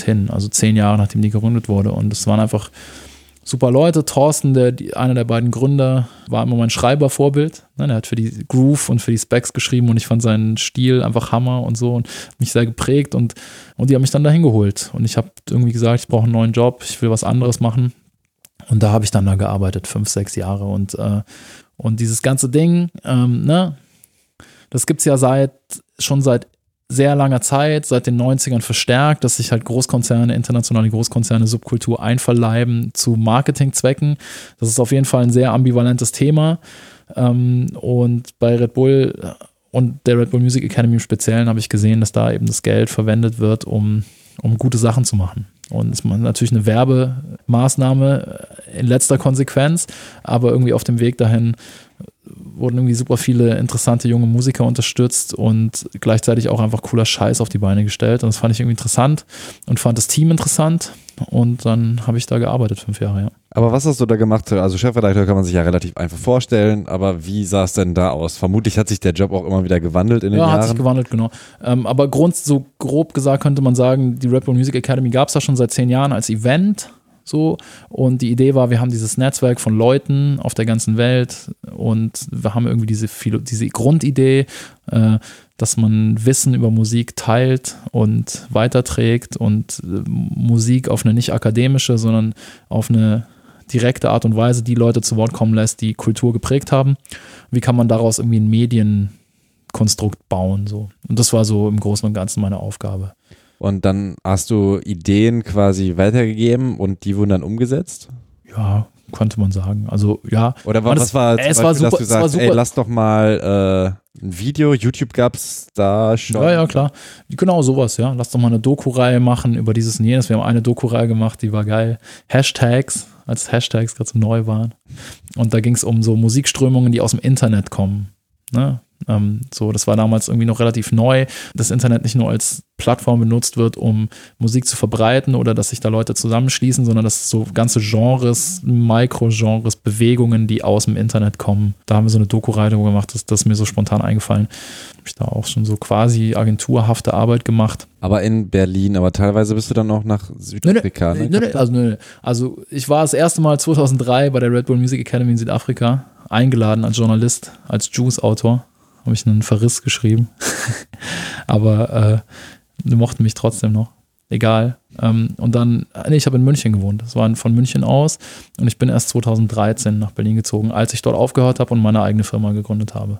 hin, also zehn Jahre nachdem die gegründet wurde. Und es waren einfach super Leute. Thorsten, der, einer der beiden Gründer, war immer mein Schreibervorbild. Ne, er hat für die Groove und für die Specs geschrieben und ich fand seinen Stil einfach Hammer und so und mich sehr geprägt. Und, und die haben mich dann dahin geholt. Und ich habe irgendwie gesagt, ich brauche einen neuen Job, ich will was anderes machen. Und da habe ich dann da gearbeitet, fünf, sechs Jahre. Und äh, und dieses ganze Ding, ähm, ne, das gibt es ja seit schon seit sehr langer Zeit, seit den 90ern verstärkt, dass sich halt Großkonzerne, internationale Großkonzerne Subkultur einverleiben zu Marketingzwecken. Das ist auf jeden Fall ein sehr ambivalentes Thema. Ähm, und bei Red Bull und der Red Bull Music Academy im Speziellen habe ich gesehen, dass da eben das Geld verwendet wird, um, um gute Sachen zu machen. Und es ist natürlich eine Werbemaßnahme in letzter Konsequenz, aber irgendwie auf dem Weg dahin wurden irgendwie super viele interessante junge Musiker unterstützt und gleichzeitig auch einfach cooler Scheiß auf die Beine gestellt. Und das fand ich irgendwie interessant und fand das Team interessant. Und dann habe ich da gearbeitet, fünf Jahre, ja. Aber was hast du da gemacht? Also Chefredakteur kann man sich ja relativ einfach vorstellen, aber wie sah es denn da aus? Vermutlich hat sich der Job auch immer wieder gewandelt in den ja, Jahren. Ja, hat sich gewandelt, genau. Ähm, aber Grund, so grob gesagt könnte man sagen, die Bull Music Academy gab es da schon seit zehn Jahren als Event so, und die Idee war, wir haben dieses Netzwerk von Leuten auf der ganzen Welt und wir haben irgendwie diese, diese Grundidee, äh, dass man Wissen über Musik teilt und weiterträgt und äh, Musik auf eine nicht akademische, sondern auf eine direkte Art und Weise die Leute zu Wort kommen lässt, die Kultur geprägt haben. Wie kann man daraus irgendwie ein Medienkonstrukt bauen? So. Und das war so im Großen und Ganzen meine Aufgabe. Und dann hast du Ideen quasi weitergegeben und die wurden dann umgesetzt? Ja, konnte man sagen. Also ja. Oder war, was war, es war super, dass du sagst, ey, lass doch mal äh, ein Video, YouTube gab es da schon. Ja, ja, klar. Genau sowas, ja. Lass doch mal eine Doku-Reihe machen über dieses und jenes. Wir haben eine Doku-Reihe gemacht, die war geil. Hashtags, als Hashtags gerade so neu waren. Und da ging es um so Musikströmungen, die aus dem Internet kommen. Ne? Ähm, so, das war damals irgendwie noch relativ neu, das Internet nicht nur als Plattform benutzt wird, um Musik zu verbreiten oder dass sich da Leute zusammenschließen, sondern dass so ganze Genres, Mikrogenres, Bewegungen, die aus dem Internet kommen. Da haben wir so eine Doku-Reihe gemacht, das, das ist mir so spontan eingefallen. Habe ich da auch schon so quasi agenturhafte Arbeit gemacht. Aber in Berlin, aber teilweise bist du dann auch nach Südafrika. Nee, nee, ne? nee, also, nee, also ich war das erste Mal 2003 bei der Red Bull Music Academy in Südafrika eingeladen als Journalist, als Juice-Autor habe ich einen Verriss geschrieben. Aber äh, die mochten mich trotzdem noch. Egal. Ähm, und dann, nee, ich habe in München gewohnt. Das war von München aus. Und ich bin erst 2013 nach Berlin gezogen, als ich dort aufgehört habe und meine eigene Firma gegründet habe.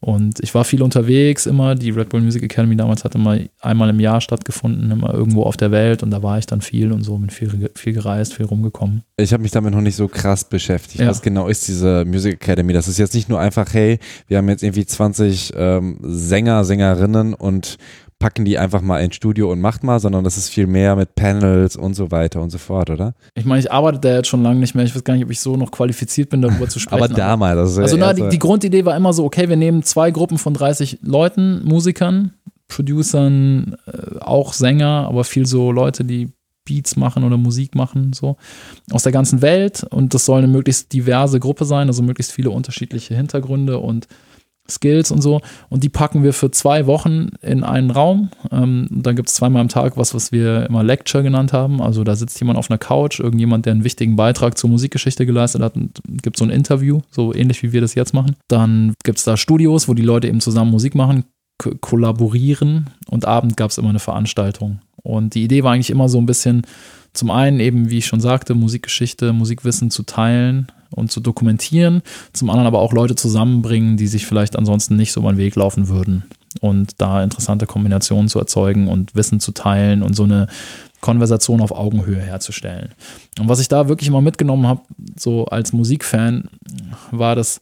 Und ich war viel unterwegs immer. Die Red Bull Music Academy damals hat immer einmal im Jahr stattgefunden, immer irgendwo auf der Welt. Und da war ich dann viel und so, bin viel, viel gereist, viel rumgekommen. Ich habe mich damit noch nicht so krass beschäftigt. Ja. Was genau ist diese Music Academy? Das ist jetzt nicht nur einfach, hey, wir haben jetzt irgendwie 20 ähm, Sänger, Sängerinnen und packen die einfach mal ins Studio und macht mal, sondern das ist viel mehr mit Panels und so weiter und so fort, oder? Ich meine, ich arbeite da jetzt schon lange nicht mehr. Ich weiß gar nicht, ob ich so noch qualifiziert bin, darüber zu sprechen. aber damals. Also, also na, die, die Grundidee war immer so, okay, wir nehmen zwei Gruppen von 30 Leuten, Musikern, Producern, äh, auch Sänger, aber viel so Leute, die Beats machen oder Musik machen, so aus der ganzen Welt. Und das soll eine möglichst diverse Gruppe sein, also möglichst viele unterschiedliche Hintergründe und Skills und so. Und die packen wir für zwei Wochen in einen Raum. Ähm, dann gibt es zweimal am Tag was, was wir immer Lecture genannt haben. Also da sitzt jemand auf einer Couch, irgendjemand, der einen wichtigen Beitrag zur Musikgeschichte geleistet hat und gibt so ein Interview, so ähnlich wie wir das jetzt machen. Dann gibt es da Studios, wo die Leute eben zusammen Musik machen, kollaborieren und abend gab es immer eine Veranstaltung. Und die Idee war eigentlich immer so ein bisschen, zum einen eben, wie ich schon sagte, Musikgeschichte, Musikwissen zu teilen und zu dokumentieren, zum anderen aber auch Leute zusammenbringen, die sich vielleicht ansonsten nicht so über den Weg laufen würden und da interessante Kombinationen zu erzeugen und Wissen zu teilen und so eine Konversation auf Augenhöhe herzustellen. Und was ich da wirklich immer mitgenommen habe, so als Musikfan, war das,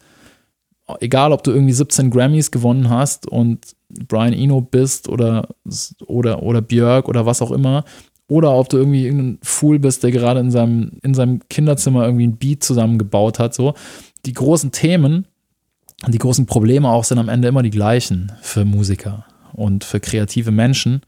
egal ob du irgendwie 17 Grammys gewonnen hast und Brian Eno bist oder, oder, oder Björk oder was auch immer, oder ob du irgendwie irgendein Fool bist, der gerade in seinem, in seinem Kinderzimmer irgendwie ein Beat zusammengebaut hat. So. Die großen Themen, die großen Probleme auch sind am Ende immer die gleichen für Musiker und für kreative Menschen.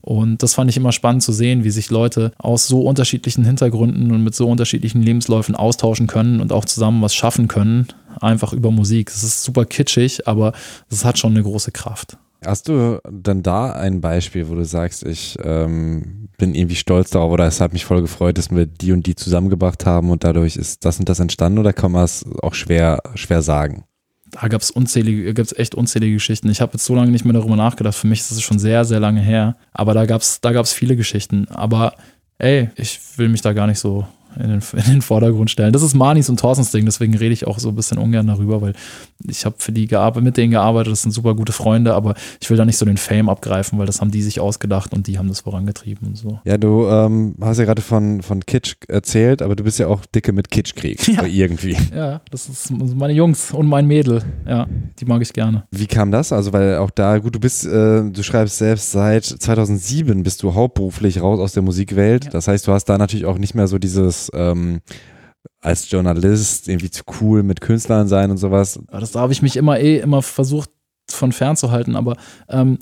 Und das fand ich immer spannend zu sehen, wie sich Leute aus so unterschiedlichen Hintergründen und mit so unterschiedlichen Lebensläufen austauschen können und auch zusammen was schaffen können, einfach über Musik. Das ist super kitschig, aber das hat schon eine große Kraft. Hast du dann da ein Beispiel, wo du sagst, ich ähm, bin irgendwie stolz darauf oder es hat mich voll gefreut, dass wir die und die zusammengebracht haben und dadurch ist das und das entstanden oder kann man es auch schwer, schwer sagen? Da gab es unzählige, gibt es echt unzählige Geschichten. Ich habe jetzt so lange nicht mehr darüber nachgedacht. Für mich ist es schon sehr, sehr lange her. Aber da gab es da gab's viele Geschichten. Aber ey, ich will mich da gar nicht so in den, in den Vordergrund stellen. Das ist Manis und Thorstens Ding, deswegen rede ich auch so ein bisschen ungern darüber, weil ich habe für die gearbeitet, mit denen gearbeitet, das sind super gute Freunde, aber ich will da nicht so den Fame abgreifen, weil das haben die sich ausgedacht und die haben das vorangetrieben und so. Ja, du ähm, hast ja gerade von, von Kitsch erzählt, aber du bist ja auch dicke mit Kitschkrieg ja. irgendwie. Ja, das ist meine Jungs und mein Mädel, ja, die mag ich gerne. Wie kam das? Also, weil auch da, gut, du bist, äh, du schreibst selbst seit 2007 bist du hauptberuflich raus aus der Musikwelt. Ja. Das heißt, du hast da natürlich auch nicht mehr so dieses ähm, als Journalist irgendwie zu cool mit Künstlern sein und sowas. Das habe ich mich immer eh immer versucht von fernzuhalten, aber ähm,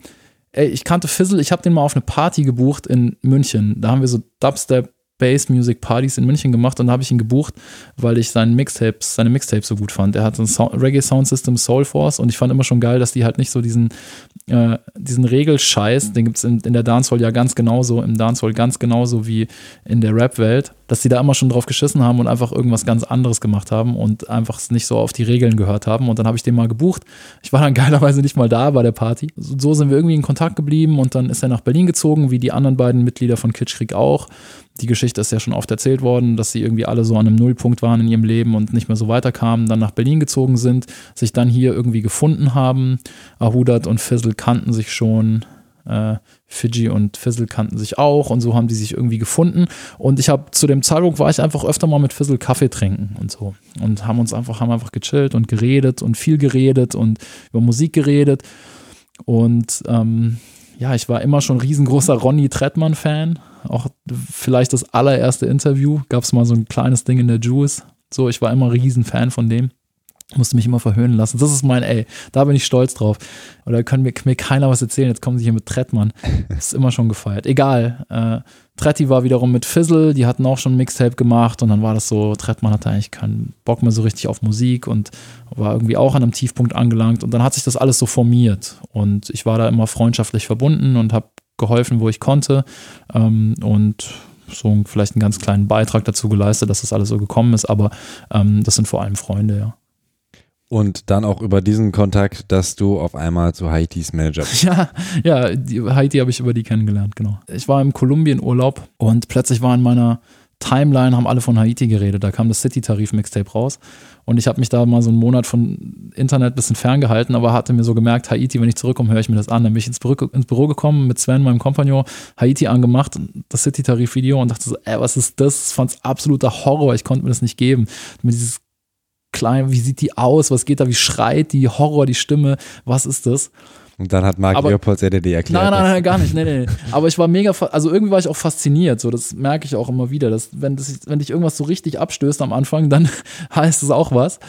ey, ich kannte Fizzle, ich habe den mal auf eine Party gebucht in München. Da haben wir so Dubstep Bass Music Partys in München gemacht und da habe ich ihn gebucht, weil ich seinen Mixtapes, seine Mixtapes so gut fand. Er hat ein Sound, Reggae Sound System Soul Force und ich fand immer schon geil, dass die halt nicht so diesen, äh, diesen Regelscheiß, den gibt es in, in der Dancehall ja ganz genauso, im Dancehall ganz genauso wie in der Rap-Welt, dass die da immer schon drauf geschissen haben und einfach irgendwas ganz anderes gemacht haben und einfach nicht so auf die Regeln gehört haben. Und dann habe ich den mal gebucht. Ich war dann geilerweise nicht mal da bei der Party. So sind wir irgendwie in Kontakt geblieben und dann ist er nach Berlin gezogen, wie die anderen beiden Mitglieder von Kitschkrieg auch die Geschichte ist ja schon oft erzählt worden, dass sie irgendwie alle so an einem Nullpunkt waren in ihrem Leben und nicht mehr so weiterkamen, dann nach Berlin gezogen sind, sich dann hier irgendwie gefunden haben. Ahudat und Fizzle kannten sich schon. Äh, Fiji und Fizzle kannten sich auch und so haben die sich irgendwie gefunden. Und ich habe zu dem Zeitpunkt war ich einfach öfter mal mit Fizzle Kaffee trinken und so. Und haben uns einfach, haben einfach gechillt und geredet und viel geredet und über Musik geredet. Und ähm, ja, ich war immer schon riesengroßer Ronny Trettmann-Fan. Auch vielleicht das allererste Interview gab es mal so ein kleines Ding in der Juice. So, ich war immer riesen Fan von dem. Musste mich immer verhöhnen lassen. Das ist mein, ey, da bin ich stolz drauf. Oder können mir, mir keiner was erzählen. Jetzt kommen sie hier mit Trettmann. Das ist immer schon gefeiert. Egal. Äh, Tretti war wiederum mit Fizzle, die hatten auch schon ein Mixtape gemacht und dann war das so, Trettmann hatte eigentlich keinen Bock mehr so richtig auf Musik und war irgendwie auch an einem Tiefpunkt angelangt und dann hat sich das alles so formiert und ich war da immer freundschaftlich verbunden und habe geholfen, wo ich konnte ähm, und so vielleicht einen ganz kleinen Beitrag dazu geleistet, dass das alles so gekommen ist, aber ähm, das sind vor allem Freunde, ja. Und dann auch über diesen Kontakt, dass du auf einmal zu Haitis Manager bist. Ja, ja, die, Haiti habe ich über die kennengelernt, genau. Ich war im Kolumbien-Urlaub und plötzlich war in meiner Timeline, haben alle von Haiti geredet. Da kam das City-Tarif-Mixtape raus. Und ich habe mich da mal so einen Monat von Internet ein bisschen ferngehalten, aber hatte mir so gemerkt, Haiti, wenn ich zurückkomme, höre ich mir das an. Dann bin ich ins Büro, ins Büro gekommen, mit Sven, meinem Kompagnon, Haiti angemacht, das City-Tarif-Video und dachte so, ey, was ist das? Ich fand es absoluter Horror, ich konnte mir das nicht geben. Mit dieses klein, wie sieht die aus, was geht da, wie schreit die, Horror, die Stimme, was ist das? Und dann hat Marc Aber- Leopold dir erklärt. Nein, nein, nein, gar nicht. Nee, nee, nee. Aber ich war mega, also irgendwie war ich auch fasziniert. So, das merke ich auch immer wieder. Dass, wenn, das, wenn dich irgendwas so richtig abstößt am Anfang, dann heißt es auch was.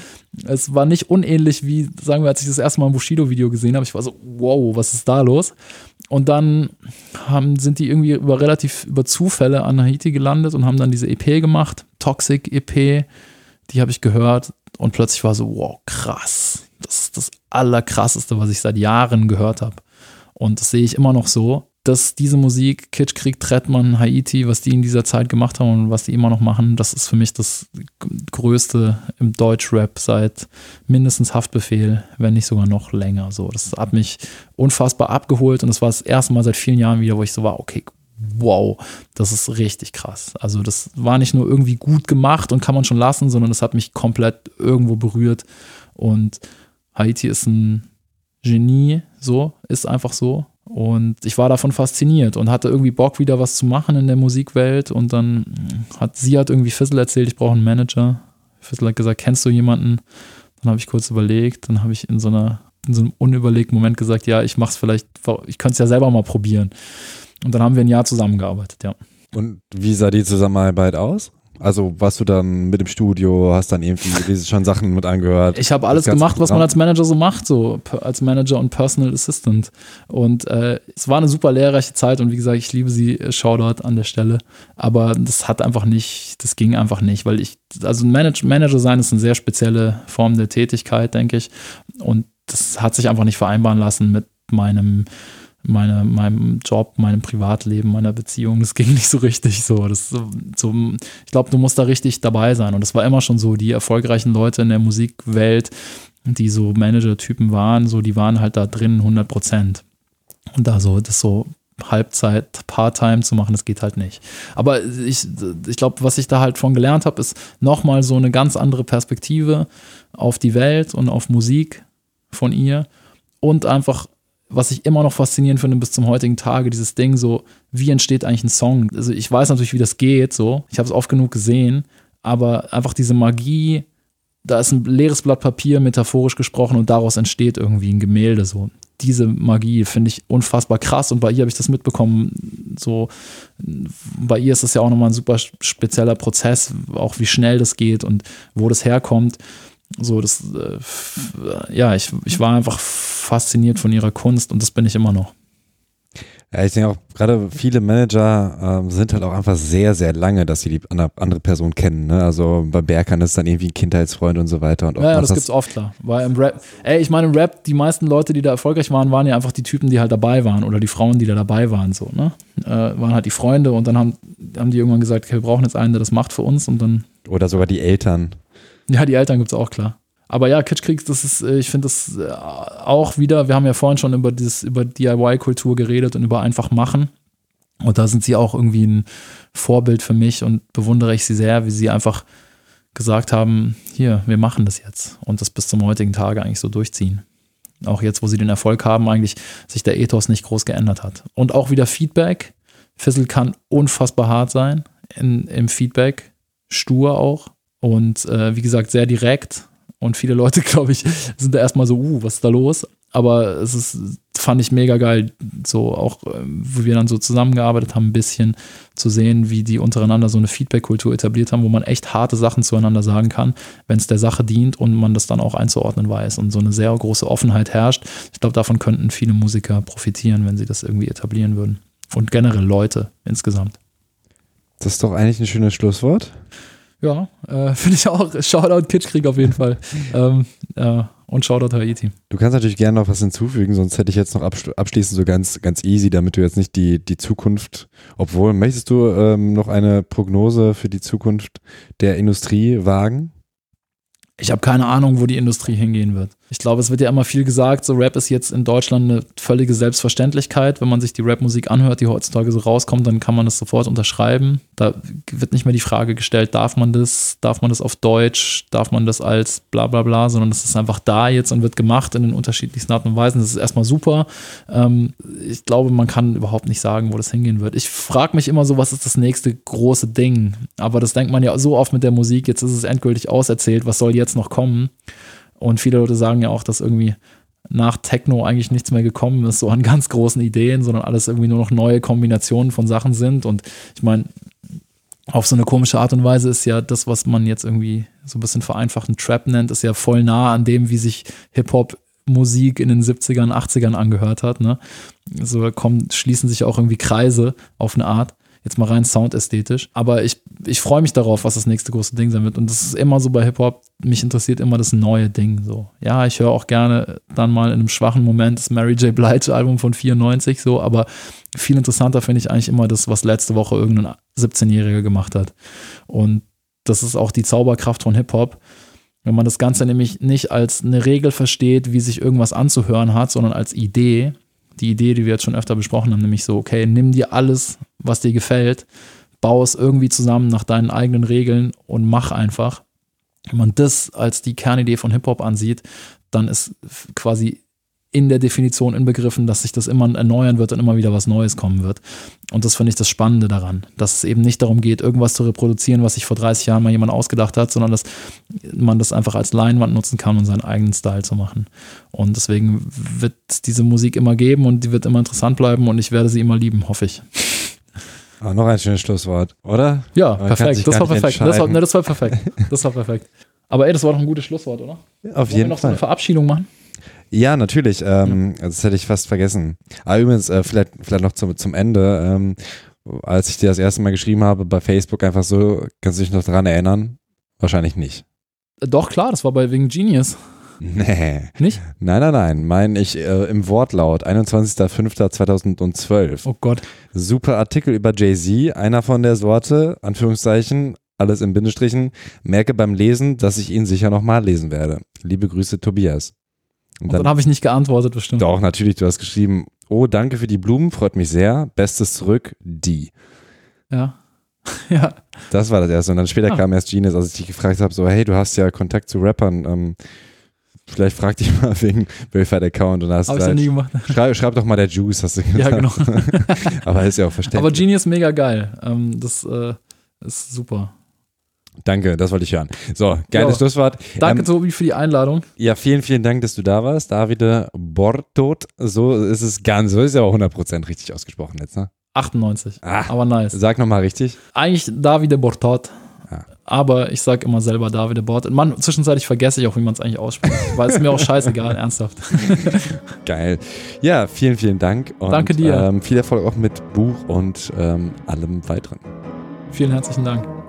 Es war nicht unähnlich wie, sagen wir, als ich das erste Mal ein Bushido-Video gesehen habe. Ich war so, wow, was ist da los? Und dann haben, sind die irgendwie über relativ über Zufälle an Haiti gelandet und haben dann diese EP gemacht, Toxic EP. Die habe ich gehört und plötzlich war so, wow, krass. Das ist das Allerkrasseste, was ich seit Jahren gehört habe. Und das sehe ich immer noch so, dass diese Musik, Kitschkrieg, Trettmann, Haiti, was die in dieser Zeit gemacht haben und was die immer noch machen, das ist für mich das Größte im Deutschrap seit mindestens Haftbefehl, wenn nicht sogar noch länger. So, das hat mich unfassbar abgeholt und das war das erste Mal seit vielen Jahren wieder, wo ich so war, okay, wow, das ist richtig krass. Also das war nicht nur irgendwie gut gemacht und kann man schon lassen, sondern das hat mich komplett irgendwo berührt und Haiti ist ein Genie, so, ist einfach so. Und ich war davon fasziniert und hatte irgendwie Bock, wieder was zu machen in der Musikwelt. Und dann hat sie hat irgendwie Fizzle erzählt, ich brauche einen Manager. Fizzle hat gesagt, kennst du jemanden? Dann habe ich kurz überlegt, dann habe ich in so einer in so einem unüberlegten Moment gesagt, ja, ich mache es vielleicht, ich könnte es ja selber mal probieren. Und dann haben wir ein Jahr zusammengearbeitet, ja. Und wie sah die Zusammenarbeit aus? Also warst du dann mit im Studio, hast dann irgendwie diese schon Sachen mit angehört? Ich habe alles gemacht, was man als Manager so macht, so als Manager und Personal Assistant. Und äh, es war eine super lehrreiche Zeit und wie gesagt, ich liebe sie, äh, Shoutout an der Stelle. Aber das hat einfach nicht, das ging einfach nicht, weil ich, also Manage, Manager sein ist eine sehr spezielle Form der Tätigkeit, denke ich. Und das hat sich einfach nicht vereinbaren lassen mit meinem meine, meinem Job, meinem Privatleben, meiner Beziehung. Das ging nicht so richtig so. Das, so, ich glaube, du musst da richtig dabei sein. Und das war immer schon so. Die erfolgreichen Leute in der Musikwelt, die so Manager-Typen waren, so, die waren halt da drin 100 Prozent. Und da so, das so Halbzeit, Part-Time zu machen, das geht halt nicht. Aber ich, ich glaube, was ich da halt von gelernt habe, ist nochmal so eine ganz andere Perspektive auf die Welt und auf Musik von ihr. Und einfach, was ich immer noch faszinierend finde bis zum heutigen Tage, dieses Ding so, wie entsteht eigentlich ein Song? Also ich weiß natürlich, wie das geht, so. Ich habe es oft genug gesehen, aber einfach diese Magie, da ist ein leeres Blatt Papier, metaphorisch gesprochen, und daraus entsteht irgendwie ein Gemälde, so. Diese Magie finde ich unfassbar krass und bei ihr habe ich das mitbekommen, so, bei ihr ist das ja auch nochmal ein super spezieller Prozess, auch wie schnell das geht und wo das herkommt. So, das, äh, ja, ich, ich war einfach fasziniert von ihrer Kunst und das bin ich immer noch. Ja, ich denke auch, gerade viele Manager ähm, sind halt auch einfach sehr, sehr lange, dass sie die andere, Person kennen. Ne? Also bei Berkan ist es dann irgendwie ein Kindheitsfreund und so weiter. Und Ja, ja das gibt's oft klar. Weil im Rap, ey, ich meine, im Rap, die meisten Leute, die da erfolgreich waren, waren ja einfach die Typen, die halt dabei waren oder die Frauen, die da dabei waren, so, ne? Äh, waren halt die Freunde und dann haben, haben die irgendwann gesagt, okay, wir brauchen jetzt einen, der das macht für uns und dann, Oder sogar die Eltern. Ja, die Eltern gibt's auch klar. Aber ja, Kitschkrieg, das ist, äh, ich finde das äh, auch wieder, wir haben ja vorhin schon über dieses, über DIY-Kultur geredet und über einfach machen. Und da sind sie auch irgendwie ein Vorbild für mich und bewundere ich sie sehr, wie sie einfach gesagt haben, hier, wir machen das jetzt und das bis zum heutigen Tage eigentlich so durchziehen. Auch jetzt, wo sie den Erfolg haben, eigentlich sich der Ethos nicht groß geändert hat. Und auch wieder Feedback. Fizzle kann unfassbar hart sein in, im Feedback, stur auch und äh, wie gesagt sehr direkt. Und viele Leute, glaube ich, sind da erstmal so, uh, was ist da los? Aber es ist, fand ich mega geil, so auch, ähm, wo wir dann so zusammengearbeitet haben, ein bisschen zu sehen, wie die untereinander so eine Feedback-Kultur etabliert haben, wo man echt harte Sachen zueinander sagen kann, wenn es der Sache dient und man das dann auch einzuordnen weiß und so eine sehr große Offenheit herrscht. Ich glaube, davon könnten viele Musiker profitieren, wenn sie das irgendwie etablieren würden. Und generell Leute insgesamt. Das ist doch eigentlich ein schönes Schlusswort. Ja, äh, finde ich auch. Shoutout Kitschkrieg auf jeden Fall. ähm, äh, und Shoutout Haiti. Du kannst natürlich gerne noch was hinzufügen, sonst hätte ich jetzt noch abschl- abschließend so ganz, ganz easy, damit du jetzt nicht die, die Zukunft, obwohl, möchtest du ähm, noch eine Prognose für die Zukunft der Industrie wagen? ich habe keine Ahnung, wo die Industrie hingehen wird. Ich glaube, es wird ja immer viel gesagt, so Rap ist jetzt in Deutschland eine völlige Selbstverständlichkeit. Wenn man sich die Rapmusik anhört, die heutzutage so rauskommt, dann kann man das sofort unterschreiben. Da wird nicht mehr die Frage gestellt, darf man das, darf man das auf Deutsch, darf man das als bla bla bla, sondern das ist einfach da jetzt und wird gemacht in den unterschiedlichsten Arten und Weisen. Das ist erstmal super. Ähm, ich glaube, man kann überhaupt nicht sagen, wo das hingehen wird. Ich frage mich immer so, was ist das nächste große Ding? Aber das denkt man ja so oft mit der Musik, jetzt ist es endgültig auserzählt, was soll jetzt noch kommen? Und viele Leute sagen ja auch, dass irgendwie nach Techno eigentlich nichts mehr gekommen ist, so an ganz großen Ideen, sondern alles irgendwie nur noch neue Kombinationen von Sachen sind. Und ich meine, auf so eine komische Art und Weise ist ja das, was man jetzt irgendwie so ein bisschen vereinfachten Trap nennt, ist ja voll nah an dem, wie sich Hip-Hop Musik in den 70ern, 80ern angehört hat. Ne? So kommen, schließen sich auch irgendwie Kreise auf eine Art. Jetzt mal rein soundästhetisch. Aber ich, ich freue mich darauf, was das nächste große Ding sein wird. Und das ist immer so bei Hip-Hop. Mich interessiert immer das neue Ding. So, ja, ich höre auch gerne dann mal in einem schwachen Moment das Mary J. Blige Album von 94 so, aber viel interessanter finde ich eigentlich immer das, was letzte Woche irgendein 17-Jähriger gemacht hat. Und das ist auch die Zauberkraft von Hip-Hop. Wenn man das Ganze nämlich nicht als eine Regel versteht, wie sich irgendwas anzuhören hat, sondern als Idee, die Idee, die wir jetzt schon öfter besprochen haben, nämlich so, okay, nimm dir alles, was dir gefällt, baue es irgendwie zusammen nach deinen eigenen Regeln und mach einfach. Wenn man das als die Kernidee von Hip-Hop ansieht, dann ist quasi in der Definition inbegriffen, dass sich das immer erneuern wird und immer wieder was Neues kommen wird. Und das finde ich das Spannende daran, dass es eben nicht darum geht, irgendwas zu reproduzieren, was sich vor 30 Jahren mal jemand ausgedacht hat, sondern dass man das einfach als Leinwand nutzen kann, um seinen eigenen Style zu machen. Und deswegen wird es diese Musik immer geben und die wird immer interessant bleiben und ich werde sie immer lieben, hoffe ich. Ah, noch ein schönes Schlusswort, oder? Ja, Man perfekt. Das war perfekt. Das war, ne, das war perfekt. Das war perfekt. Aber ey, das war doch ein gutes Schlusswort, oder? Ja, auf Wollen jeden wir noch Fall. so eine Verabschiedung machen? Ja, natürlich. Ähm, ja. Das hätte ich fast vergessen. Aber übrigens, äh, vielleicht, vielleicht noch zum, zum Ende. Ähm, als ich dir das erste Mal geschrieben habe bei Facebook, einfach so, kannst du dich noch daran erinnern? Wahrscheinlich nicht. Äh, doch, klar, das war bei wegen Genius. Nee. Nicht? Nein, nein, nein. Mein ich äh, im Wortlaut, 21.05.2012. Oh Gott. Super Artikel über Jay-Z, einer von der Sorte, Anführungszeichen, alles in Bindestrichen. Merke beim Lesen, dass ich ihn sicher nochmal lesen werde. Liebe Grüße, Tobias. Und, und dann, dann habe ich nicht geantwortet, bestimmt. Doch, natürlich, du hast geschrieben, oh, danke für die Blumen, freut mich sehr. Bestes zurück, die. Ja. ja. Das war das erste. Und dann später ah. kam erst Genius, als ich dich gefragt habe, so, hey, du hast ja Kontakt zu Rappern, ähm, vielleicht frag dich mal wegen Verified Account und hast Hab ich ja nie gemacht. Schreib, schreib doch mal der Juice, hast du gesagt. Ja, genau. Aber ist ja auch verständlich. Aber Genius mega geil. Ähm, das äh, ist super. Danke, das wollte ich hören. So, geiles ja. Schlusswort. Danke, ähm, Tobi, für die Einladung. Ja, vielen, vielen Dank, dass du da warst. Davide Bortot, so ist es ganz, so ist ja auch 100% richtig ausgesprochen jetzt, ne? 98, ah, aber nice. Sag nochmal richtig. Eigentlich Davide Bortot, ja. aber ich sag immer selber Davide Bortot. Mann, zwischenzeitlich vergesse ich auch, wie man es eigentlich ausspricht, weil es mir auch scheißegal, ernsthaft. Geil. Ja, vielen, vielen Dank. Und, Danke dir. Ähm, viel Erfolg auch mit Buch und ähm, allem weiteren. Vielen herzlichen Dank.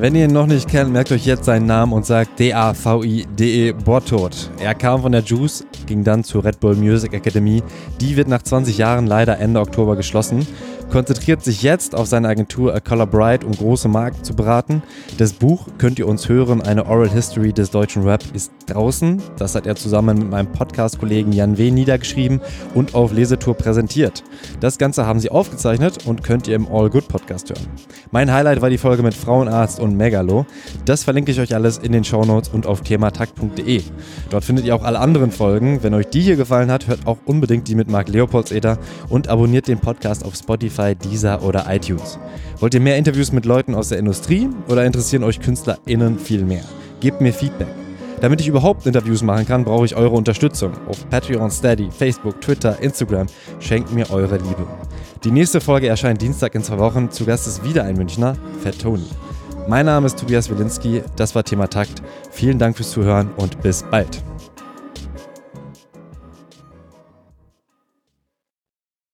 Wenn ihr ihn noch nicht kennt, merkt euch jetzt seinen Namen und sagt D-A-V-I-D-E Bortot. Er kam von der Juice, ging dann zur Red Bull Music Academy. Die wird nach 20 Jahren leider Ende Oktober geschlossen konzentriert sich jetzt auf seine Agentur A Color Bright, um große Marken zu beraten. Das Buch könnt ihr uns hören, eine Oral History des deutschen Rap ist draußen. Das hat er zusammen mit meinem Podcast-Kollegen Jan W. niedergeschrieben und auf Lesetour präsentiert. Das Ganze haben sie aufgezeichnet und könnt ihr im All Good Podcast hören. Mein Highlight war die Folge mit Frauenarzt und Megalo. Das verlinke ich euch alles in den Shownotes und auf thematakt.de. Dort findet ihr auch alle anderen Folgen. Wenn euch die hier gefallen hat, hört auch unbedingt die mit Marc Leopoldseder und abonniert den Podcast auf Spotify Spotify, Deezer oder iTunes. Wollt ihr mehr Interviews mit Leuten aus der Industrie oder interessieren euch KünstlerInnen viel mehr? Gebt mir Feedback. Damit ich überhaupt Interviews machen kann, brauche ich eure Unterstützung. Auf Patreon, Steady, Facebook, Twitter, Instagram. Schenkt mir eure Liebe. Die nächste Folge erscheint Dienstag in zwei Wochen. Zu Gast ist wieder ein Münchner, Fat Tony. Mein Name ist Tobias Wilinski, das war Thema Takt. Vielen Dank fürs Zuhören und bis bald.